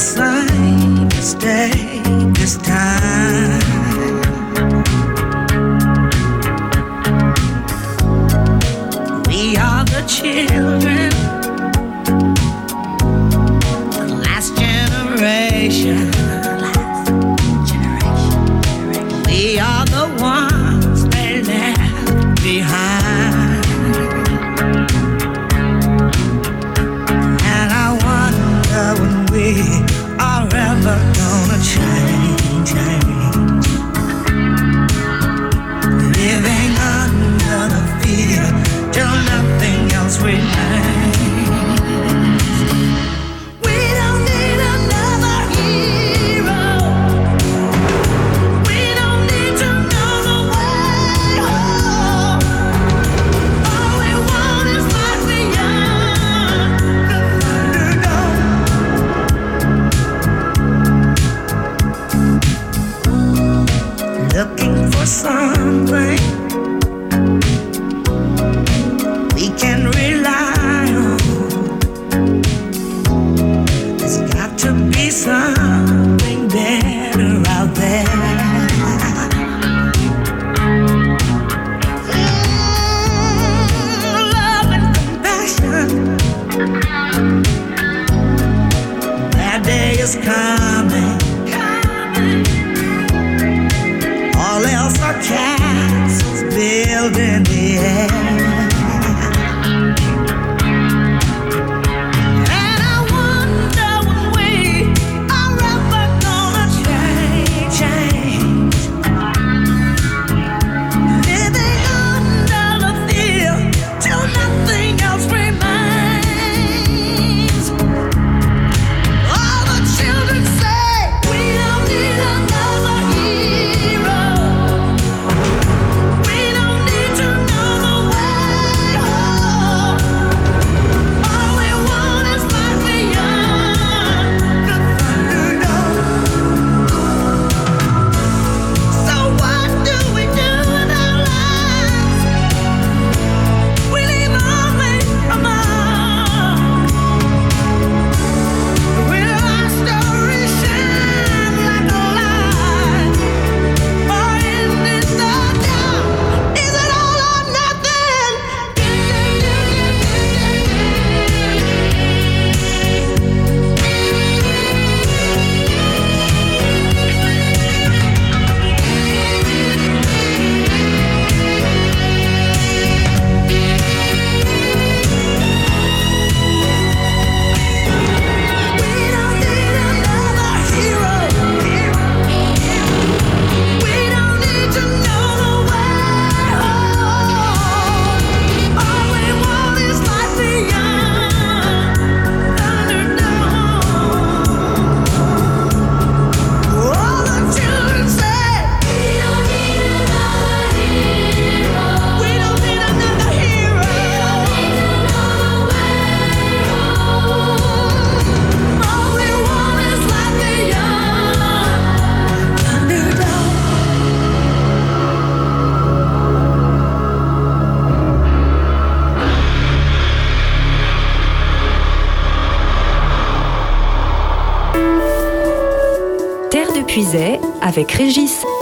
Mistake this time. We are the children,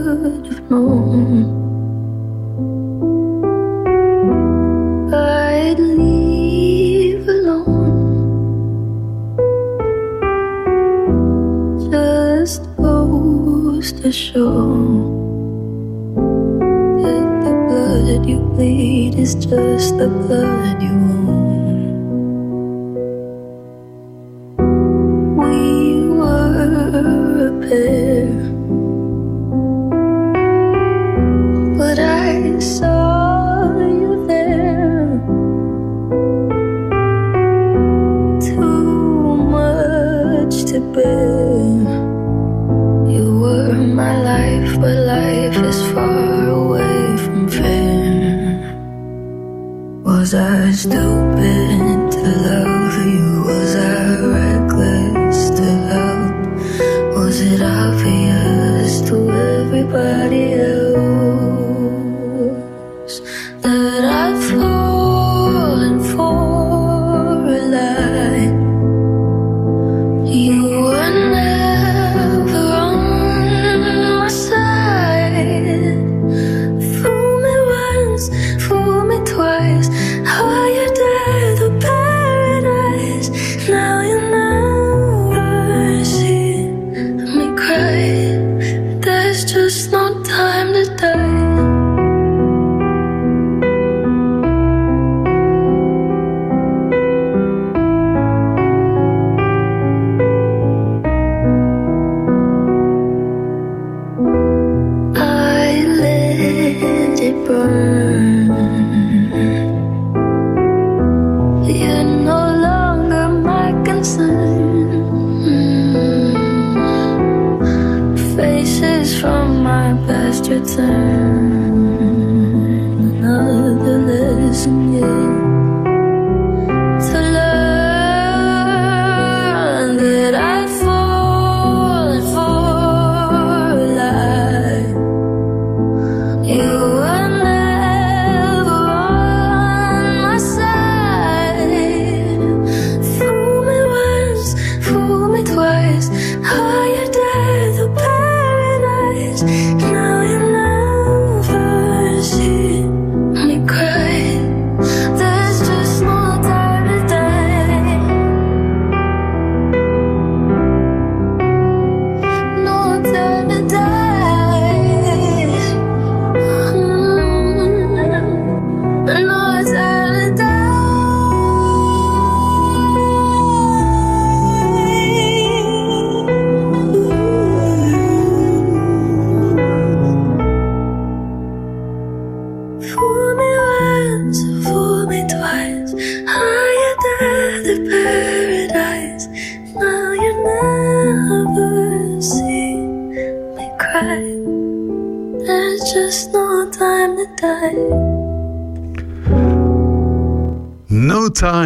should have known I'd leave alone. Just goes to show that the blood you bleed is just the blood you own.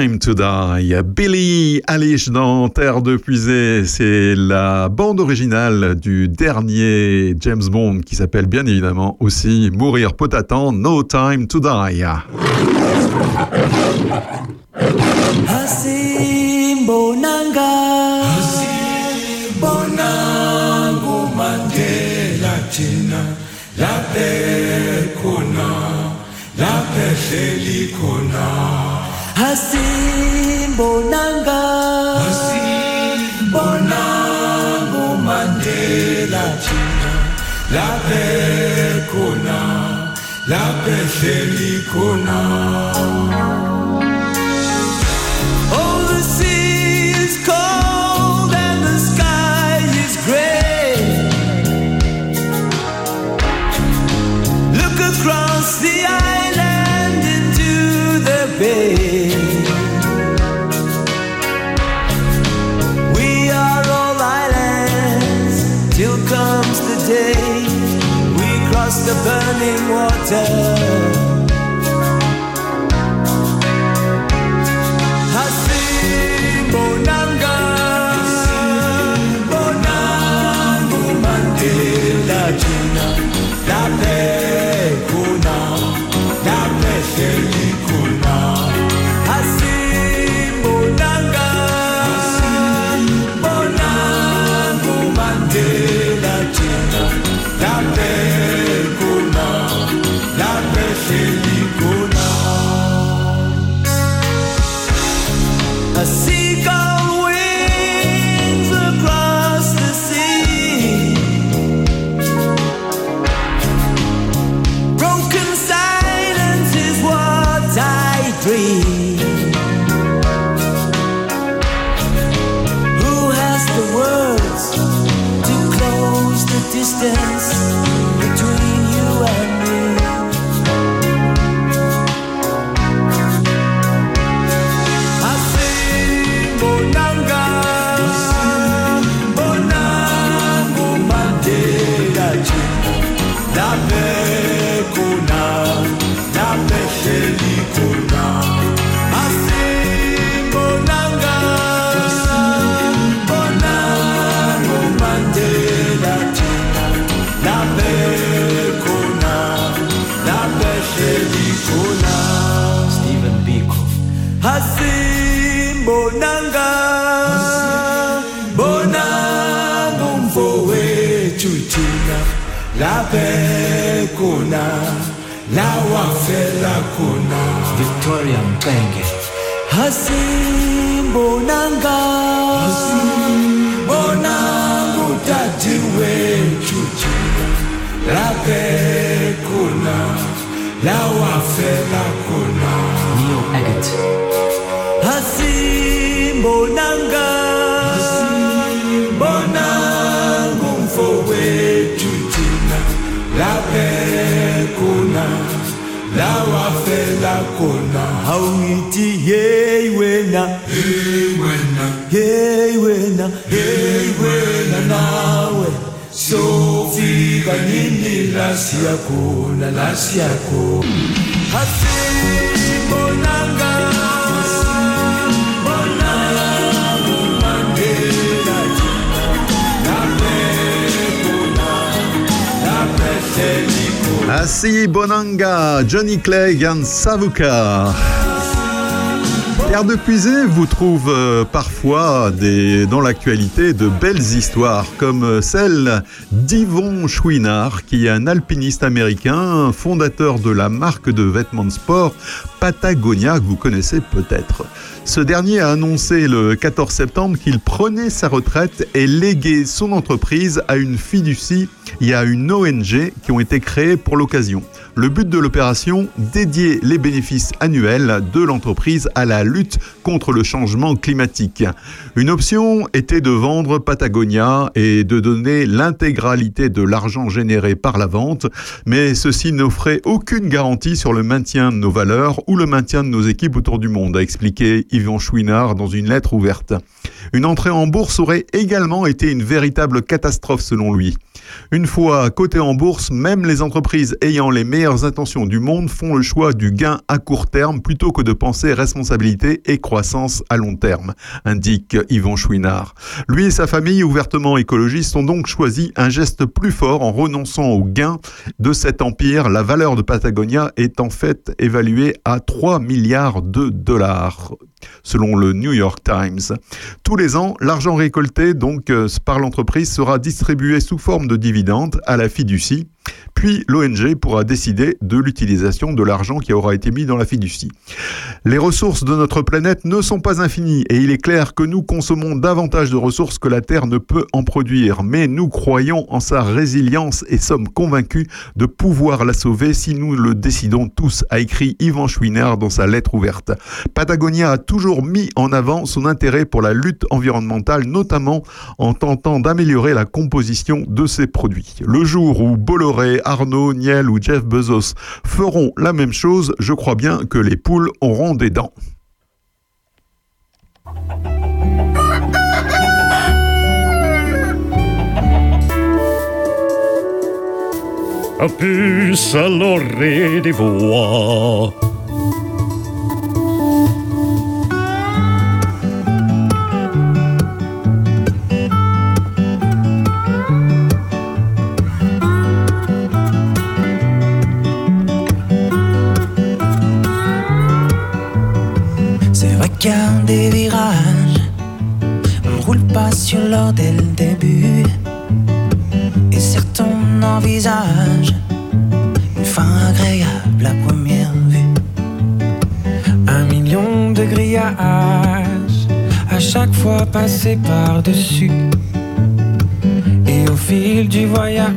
Time to Die. Billy Eilish dans Terre de Puisée. C'est la bande originale du dernier James Bond qui s'appelle bien évidemment aussi Mourir peut No Time to Die. Masin Bonanga. Masin Bonango Mandela China. La Bekona. La Bechelikona. running water. kuna na wafela kuna. Victoria Mpenge hasi mbonanga. Hasi mbonangu tatiwe wechuchi lape kuna na wafela kuna. Neo Agate akona hauiti hey wena. Hey wena. Hey wena. Hey wena nawe. Siofika nini lasi yakona lasi yakona Asi Bonanga, Johnny Clegg and Savuka. Pierre de vous trouve euh, parfois dans l'actualité de belles histoires, comme celle d'Yvon Chouinard, qui est un alpiniste américain, fondateur de la marque de vêtements de sport Patagonia, que vous connaissez peut-être. Ce dernier a annoncé le 14 septembre qu'il prenait sa retraite et léguait son entreprise à une fiducie et à une ONG qui ont été créées pour l'occasion. Le but de l'opération, dédier les bénéfices annuels de l'entreprise à la lutte contre le changement climatique. Une option était de vendre Patagonia et de donner l'intégralité de l'argent généré par la vente, mais ceci n'offrait aucune garantie sur le maintien de nos valeurs ou le maintien de nos équipes autour du monde, a expliqué Yvon Chouinard dans une lettre ouverte. Une entrée en bourse aurait également été une véritable catastrophe selon lui. Une fois cotées en bourse, même les entreprises ayant les intentions du monde font le choix du gain à court terme plutôt que de penser responsabilité et croissance à long terme, indique Yvon Chouinard. Lui et sa famille, ouvertement écologistes, ont donc choisi un geste plus fort en renonçant au gain de cet empire. La valeur de Patagonia est en fait évaluée à 3 milliards de dollars selon le New York Times. Tous les ans, l'argent récolté donc euh, par l'entreprise sera distribué sous forme de dividendes à la fiducie, puis l'ONG pourra décider de l'utilisation de l'argent qui aura été mis dans la fiducie. Les ressources de notre planète ne sont pas infinies et il est clair que nous consommons davantage de ressources que la Terre ne peut en produire, mais nous croyons en sa résilience et sommes convaincus de pouvoir la sauver si nous le décidons tous, a écrit Yvan Chouinard dans sa lettre ouverte. Patagonia a toujours mis en avant son intérêt pour la lutte environnementale, notamment en tentant d'améliorer la composition de ses produits. Le jour où Bolloré, Arnaud, Niel ou Jeff Bezos feront la même chose, je crois bien que les poules auront des dents. Voix. Des virages, on ne roule pas sur l'or dès le début. Et certes, on envisage une fin agréable à première vue. Un million de grillages, à chaque fois passé par-dessus. Et au fil du voyage,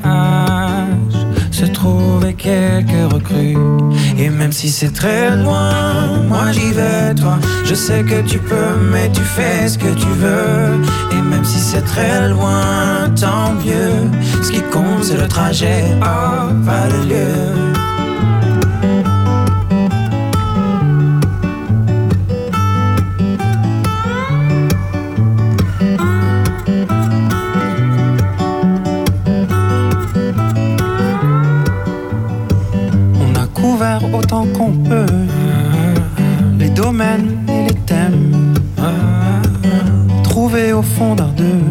se trouvaient quelques recrues. Et même si c'est très loin, moi j'y vais, toi. Je sais que tu peux, mais tu fais ce que tu veux. Et même si c'est très loin, tant mieux. Ce qui compte, c'est le trajet, oh, pas le lieu. Autant qu'on peut les domaines et les thèmes. Trouver au fond d'un d'eux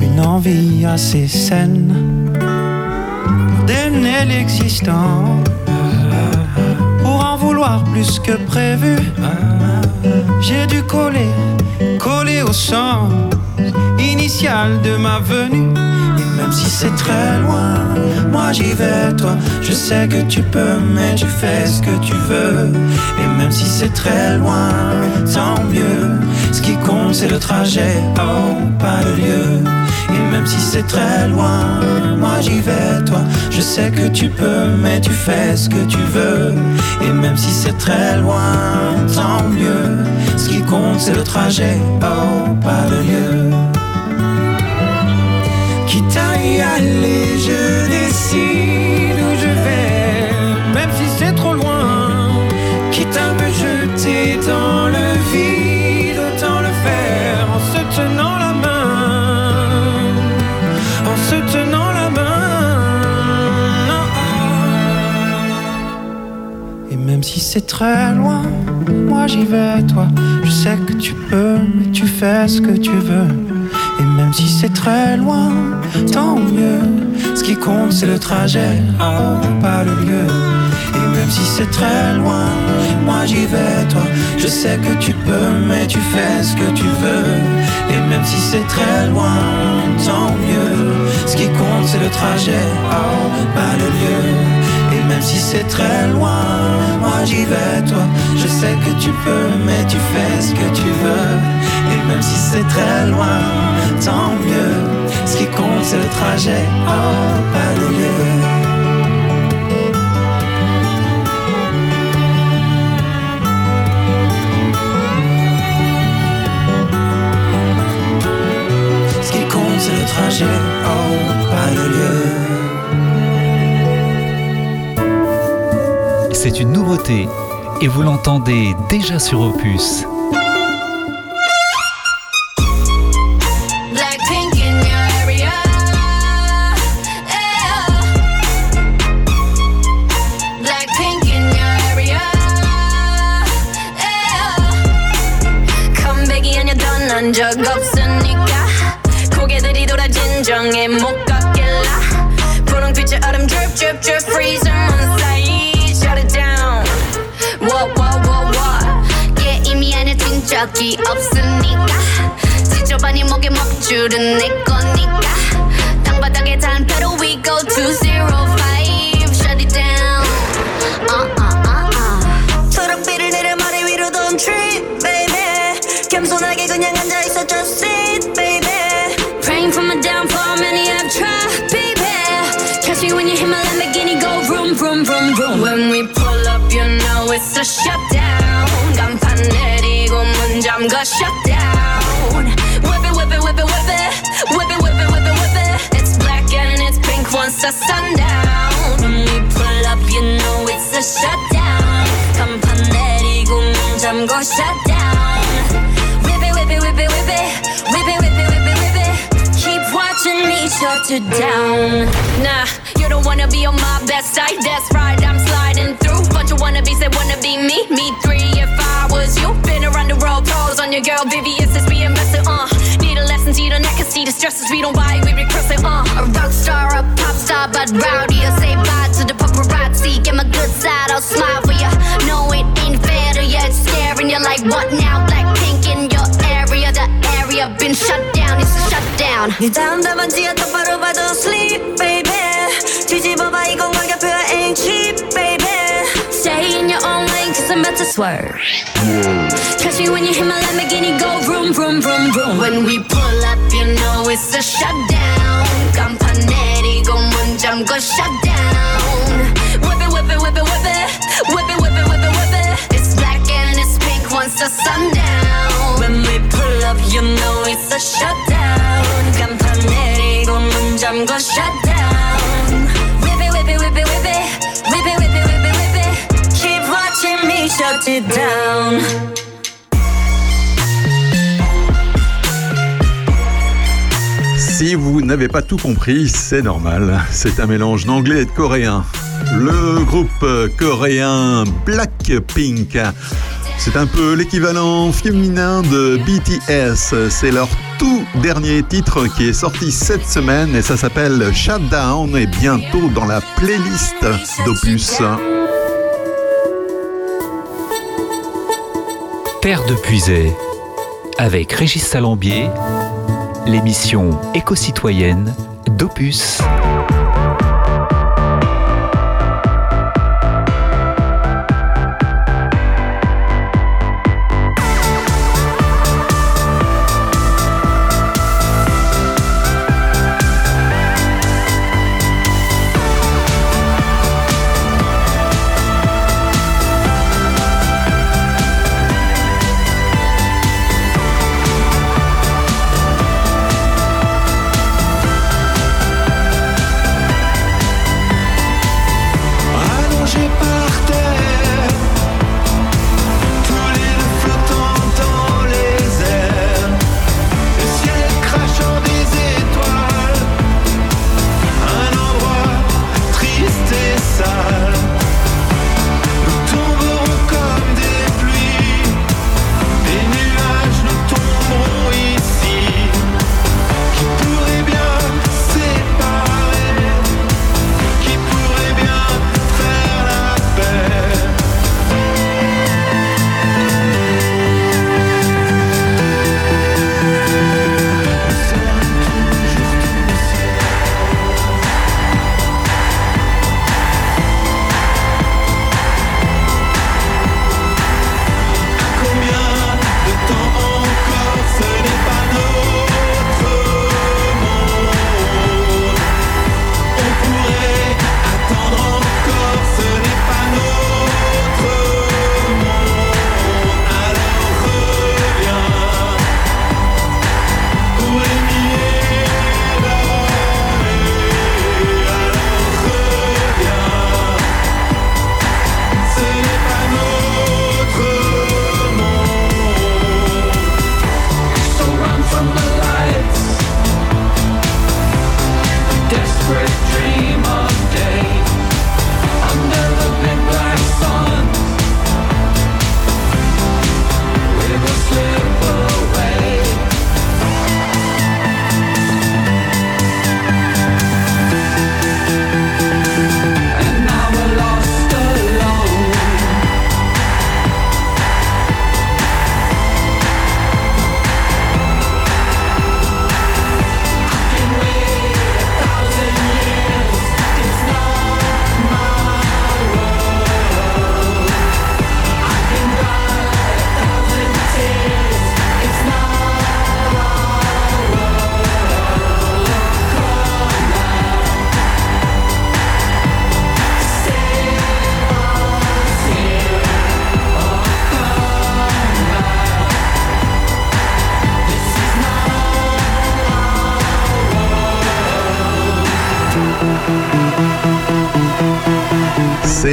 une envie assez saine d'aimer l'existant pour en vouloir plus que prévu. J'ai dû coller, coller au sang initial de ma venue. Et même si c'est très loin, j'y vais, toi. Je sais que tu peux, mais tu fais ce que tu veux. Et même si c'est très loin, tant mieux. Ce qui compte, c'est le trajet, oh, pas le lieu. Et même si c'est très loin, moi j'y vais, toi. Je sais que tu peux, mais tu fais ce que tu veux. Et même si c'est très loin, tant mieux. Ce qui compte, c'est le trajet, oh, pas le lieu. Quitte à y aller, je décide où je vais, même si c'est trop loin. Quitte à me jeter dans le vide, autant le faire en se tenant la main, en se tenant la main. Et même si c'est très loin, moi j'y vais, toi. Je sais que tu peux, mais tu fais ce que tu veux. Et même si c'est très loin, tant mieux. Ce qui compte, c'est le trajet, oh, pas le lieu. Et même si c'est très loin, moi j'y vais, toi. Je sais que tu peux, mais tu fais ce que tu veux. Et même si c'est très loin, tant mieux. Ce qui compte, c'est le trajet, oh, pas le lieu. Si c'est très loin, moi j'y vais, toi. Je sais que tu peux, mais tu fais ce que tu veux. Et même si c'est très loin, tant mieux. Ce qui compte, c'est le trajet, oh, pas le lieu. Ce qui compte, c'est le trajet, oh, pas le lieu. C'est une nouveauté et vous l'entendez déjà sur Opus. 먹줄은 내 거니까 땅바닥에 단표로 we go to zero five shut it down uh uh uh uh 초록빛을 내려 머리 위로 don't trip baby 겸손하게 그냥 앉아있어 just sit baby praying for my downfall many have tried baby catch me when you hit my Lamborghini go vroom vroom vroom vroom when we pull up you know it's a shutdown 간판 내리고 문 잠가 shutdown it down nah You don't wanna be on my best side, that's right, I'm sliding through. Bunch of wannabes that wanna be me, me three if I was you. Been around the world, calls on your girl, Vivian says be invested, uh. Need a lesson, see the neck and see the stresses we don't buy, we recross it, uh. A rock star, a pop star, but rowdy. I say bye to the paparazzi, get my good side, I'll smile for ya. No, it ain't fair to ya, it's scaring you like what now? Blackpink in your area, the area been shut down, it's a shutdown. 네 담담한지야 똑바로 봐도 sleep baby 뒤집어봐 이건 가격표야 ain't cheap baby Stay in your own lane, cause I'm about to swerve. Catch me when you hit my Lamborghini, go vroom, vroom, vroom, vroom. When we pull up, you know it's a shutdown. 간판 내리고 문 잠궈 shutdown. Whip it, whip it, whip it, whip it. Whip it, whip it, whip it, whip it. It's black and it's pink once the sun down. When we pull up, you know it's a shutdown. Si vous n'avez pas tout compris, c'est normal. C'est un mélange d'anglais et de coréen. Le groupe coréen Blackpink, c'est un peu l'équivalent féminin de BTS. C'est leur tout dernier titre qui est sorti cette semaine et ça s'appelle Shutdown et bientôt dans la playlist d'Opus. Terre de Puisay, avec Régis Salambier, l'émission éco-citoyenne d'Opus.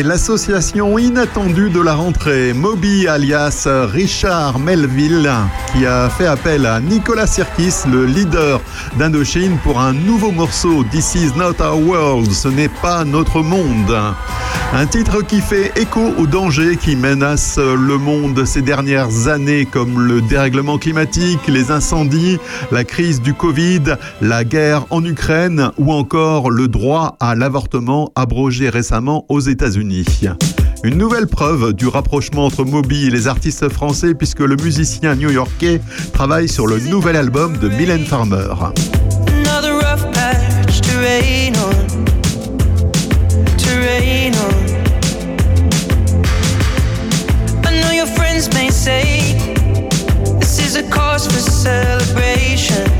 l'association inattendue de la rentrée, Moby alias Richard Melville, qui a fait appel à Nicolas Sirkis, le leader d'Indochine, pour un nouveau morceau, This is not our world, ce n'est pas notre monde. Un titre qui fait écho aux dangers qui menacent le monde ces dernières années, comme le dérèglement climatique, les incendies, la crise du Covid, la guerre en Ukraine ou encore le droit à l'avortement abrogé récemment aux États-Unis. Une nouvelle preuve du rapprochement entre Moby et les artistes français puisque le musicien new-yorkais travaille sur le nouvel album de Mylène Farmer. A cause for celebration.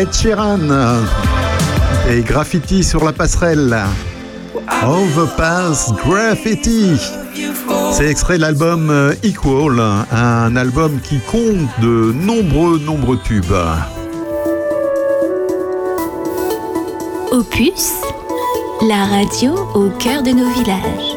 Ed Sheeran et Graffiti sur la passerelle. Overpass Graffiti. C'est extrait de l'album euh, Equal, un album qui compte de nombreux, nombreux tubes. Opus, la radio au cœur de nos villages.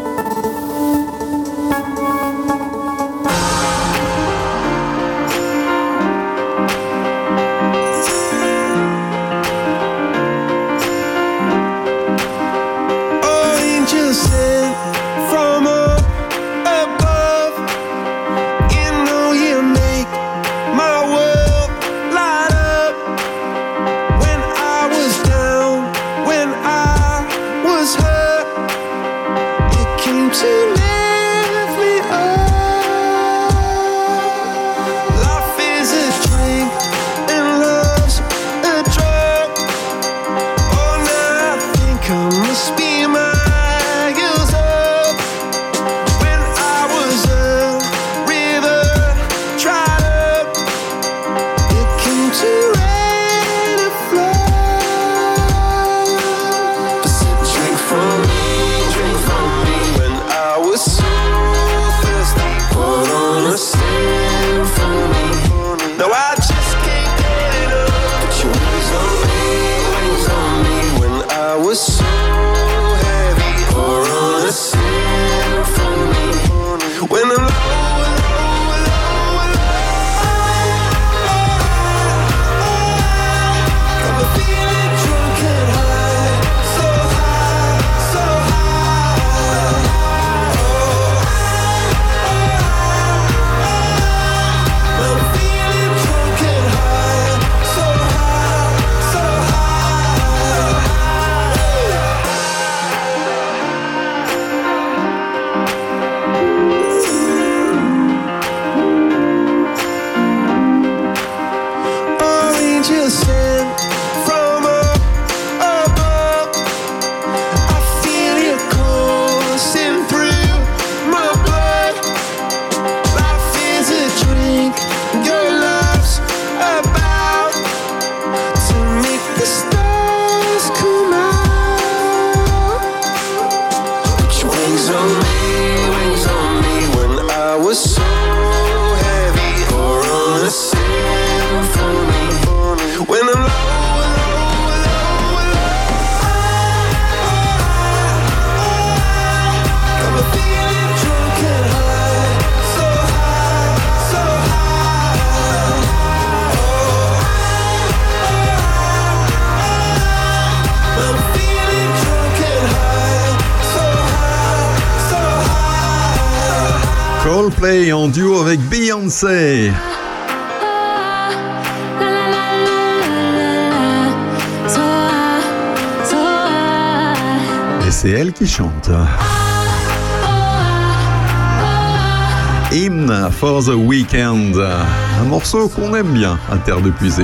En duo avec Beyoncé. Et c'est elle qui chante. Hymn for the Weekend. Un morceau qu'on aime bien à Terre de Puisée.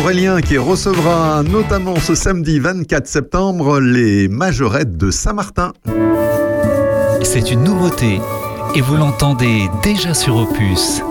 Aurélien qui recevra notamment ce samedi 24 septembre les majorettes de Saint-Martin. C'est une nouveauté et vous l'entendez déjà sur Opus.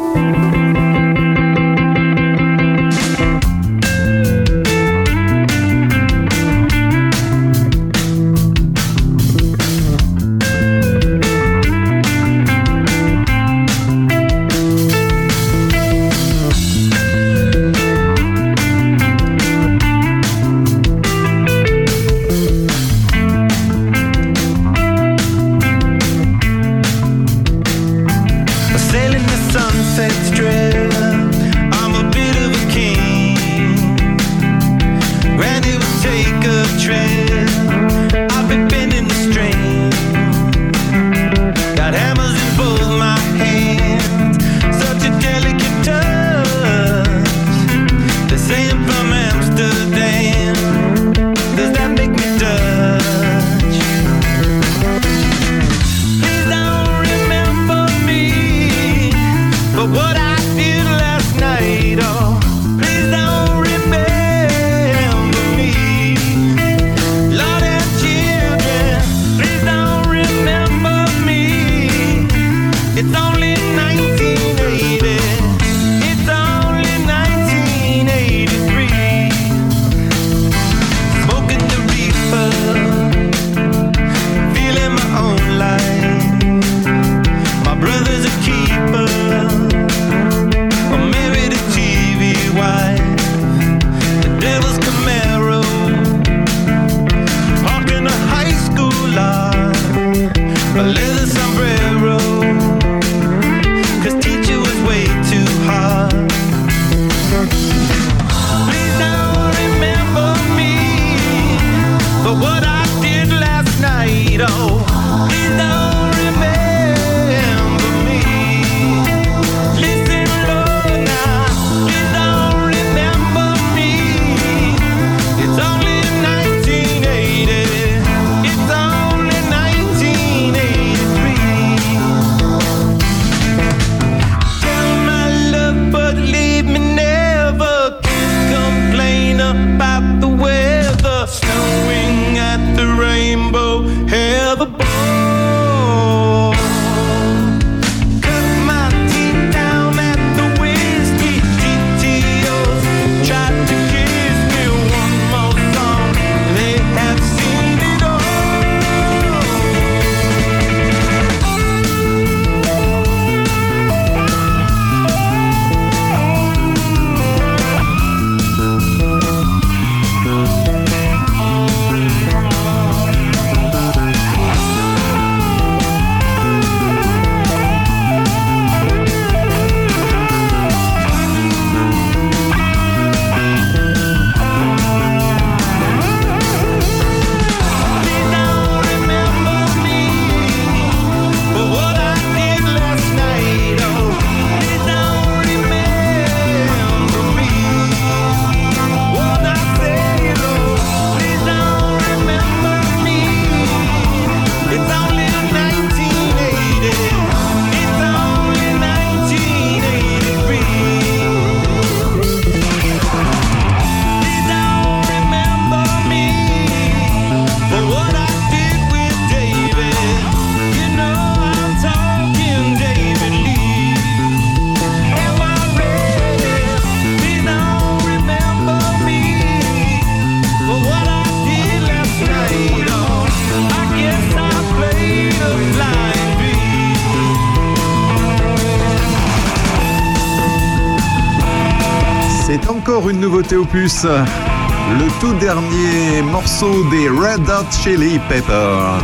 Opus. Le tout dernier morceau des Red Hot Chili Peppers.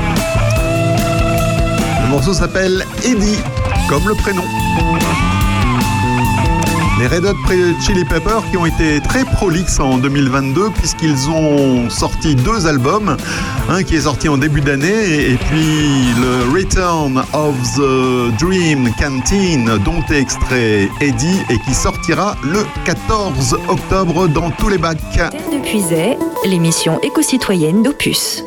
Le morceau s'appelle Eddie, comme le prénom. Les Red Hot Chili Peppers qui ont été très prolixes en 2022 puisqu'ils ont sorti deux albums, un qui est sorti en début d'année et puis le Return of the Dream Canteen dont est extrait Eddie et qui sortira le 14 octobre dans tous les bacs. Terre l'émission éco-citoyenne d'Opus.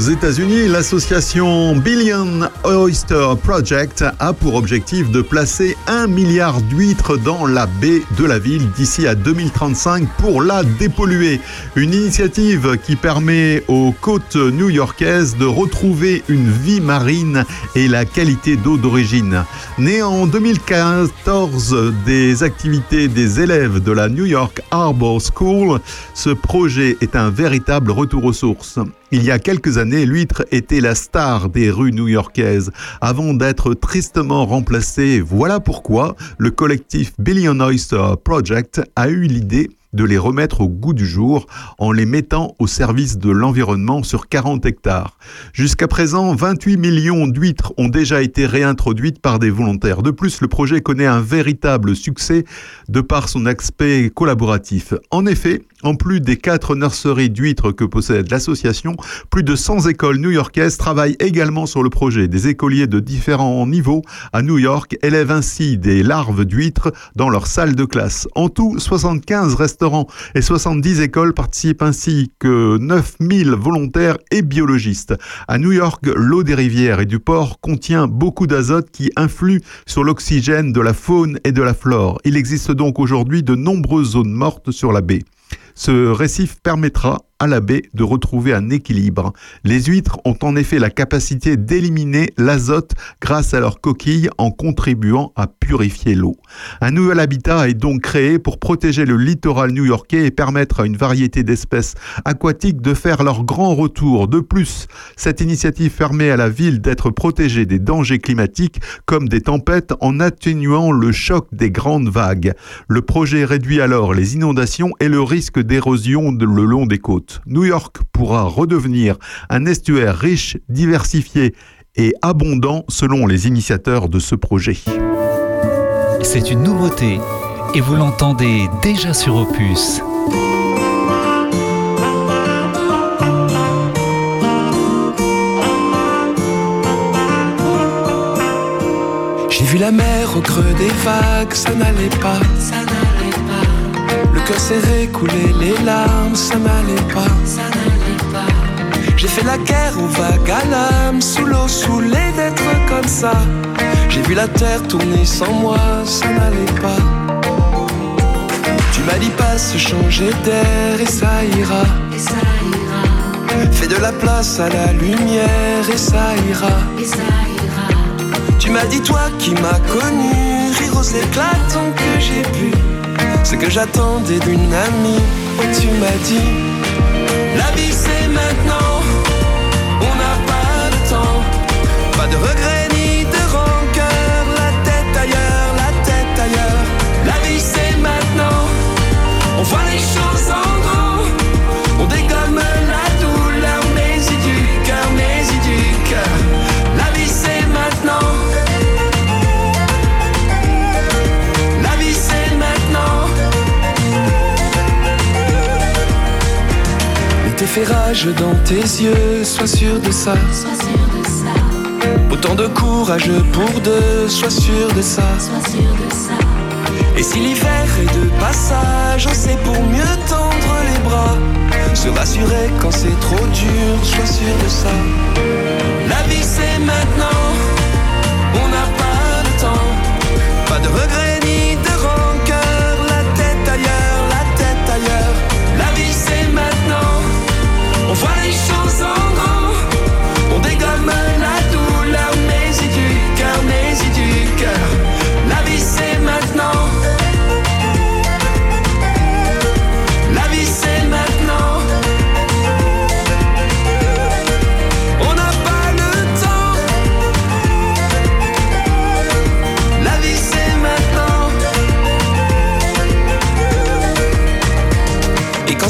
Aux États-Unis, l'association Billion Oyster Project a pour objectif de placer un milliard d'huîtres dans la baie de la ville d'ici à 2035 pour la dépolluer. Une initiative qui permet aux côtes new-yorkaises de retrouver une vie marine et la qualité d'eau d'origine. Né en 2014 des activités des élèves de la New York Harbor School, ce projet est un véritable retour aux sources. Il y a quelques années, l'huître était la star des rues new-yorkaises, avant d'être tristement remplacée. Voilà pourquoi le collectif Billion Oyster Project a eu l'idée de les remettre au goût du jour en les mettant au service de l'environnement sur 40 hectares. Jusqu'à présent, 28 millions d'huîtres ont déjà été réintroduites par des volontaires. De plus, le projet connaît un véritable succès de par son aspect collaboratif. En effet, En plus des quatre nurseries d'huîtres que possède l'association, plus de 100 écoles new-yorkaises travaillent également sur le projet. Des écoliers de différents niveaux à New York élèvent ainsi des larves d'huîtres dans leur salle de classe. En tout, 75 restaurants et 70 écoles participent ainsi que 9000 volontaires et biologistes. À New York, l'eau des rivières et du port contient beaucoup d'azote qui influe sur l'oxygène de la faune et de la flore. Il existe donc aujourd'hui de nombreuses zones mortes sur la baie. Ce récif permettra à la baie de retrouver un équilibre. Les huîtres ont en effet la capacité d'éliminer l'azote grâce à leurs coquilles en contribuant à purifier l'eau. Un nouvel habitat est donc créé pour protéger le littoral new-yorkais et permettre à une variété d'espèces aquatiques de faire leur grand retour. De plus, cette initiative permet à la ville d'être protégée des dangers climatiques comme des tempêtes en atténuant le choc des grandes vagues. Le projet réduit alors les inondations et le risque d'érosion le long des côtes. New York pourra redevenir un estuaire riche, diversifié et abondant selon les initiateurs de ce projet. C'est une nouveauté et vous l'entendez déjà sur Opus. J'ai vu la mer au creux des vagues, ça n'allait pas. Ça n'allait pas, cœur couler les larmes, ça n'allait pas. ça n'allait pas. J'ai fait la guerre aux vagues à l'âme, sous l'eau, saoulé d'être comme ça. J'ai vu la terre tourner sans moi, ça n'allait pas. Tu m'as dit pas se changer d'air et ça ira. Et ça ira, Fais de la place à la lumière et ça ira. et ça ira. Tu m'as dit toi qui m'as connu, rire aux éclatants que j'ai pu. Ce que j'attendais d'une amie, tu m'as dit, la vie c'est maintenant, on n'a pas de temps, pas de regrets ni de rancœur, la tête ailleurs, la tête ailleurs. La vie c'est maintenant, on voit les choses fait rage dans tes yeux, sois sûr de ça. Sois sûr de ça, Autant de courage pour deux, sois sûr de ça. sois sûr de ça. Et si l'hiver est de passage, on sait pour mieux tendre les bras. Se rassurer quand c'est trop dur, sois sûr de ça. La vie c'est maintenant, on n'a pas de temps. Pas de regrets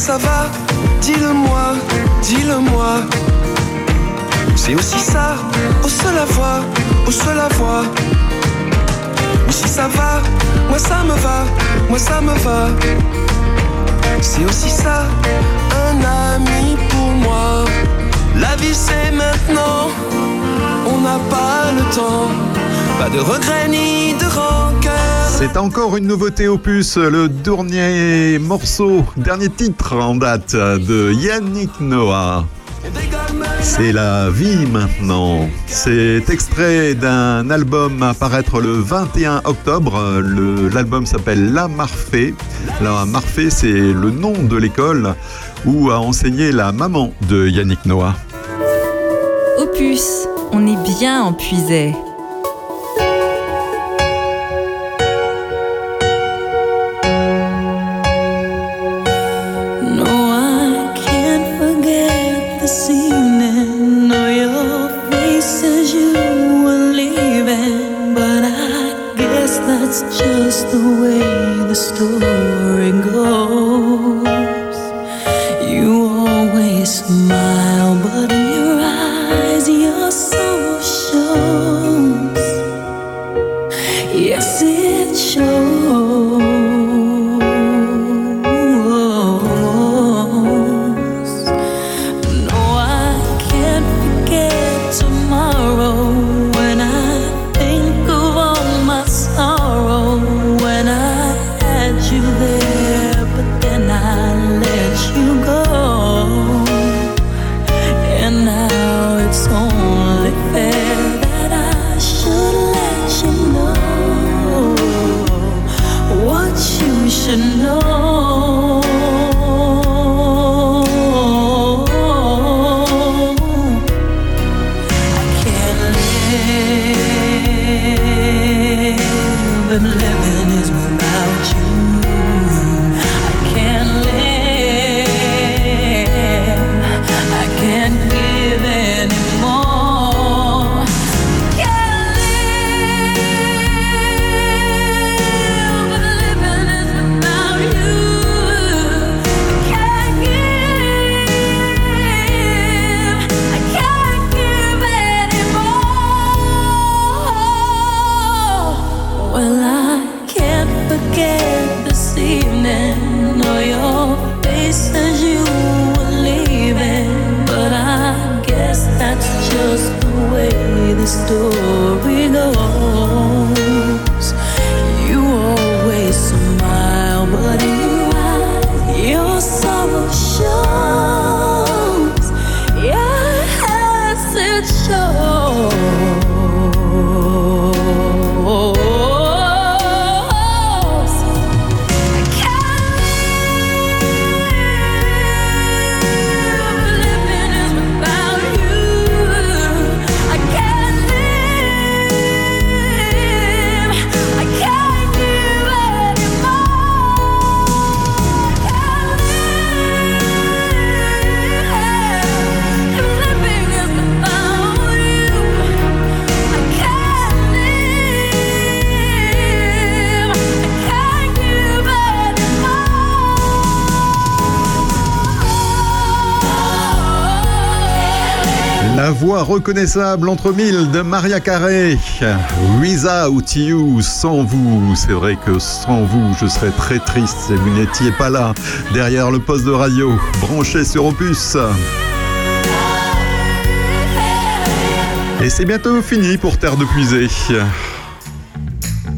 ça va, dis-le-moi, dis-le-moi. C'est aussi ça, au seul la voix, au seul la voix. Mais si ça va, moi ça me va, moi ça me va. C'est aussi ça, un ami pour moi. La vie c'est maintenant, on n'a pas le temps. Pas de regrets ni de rancœur. C'est encore une nouveauté opus, le dernier morceau, dernier titre en date de Yannick Noah. C'est la vie maintenant. C'est extrait d'un album à paraître le 21 octobre. L'album s'appelle La Marfée. La Marfée, c'est le nom de l'école où a enseigné la maman de Yannick Noah. Opus, on est bien en puisait. Reconnaissable entre mille de Maria Carré. Without you, sans vous. C'est vrai que sans vous, je serais très triste si vous n'étiez pas là, derrière le poste de radio, branché sur Opus. Et c'est bientôt fini pour Terre de Puisée.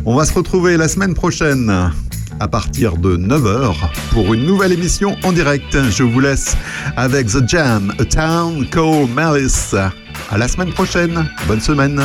On va se retrouver la semaine prochaine à partir de 9h pour une nouvelle émission en direct. Je vous laisse avec The Jam, A Town Called Malice. À la semaine prochaine. Bonne semaine.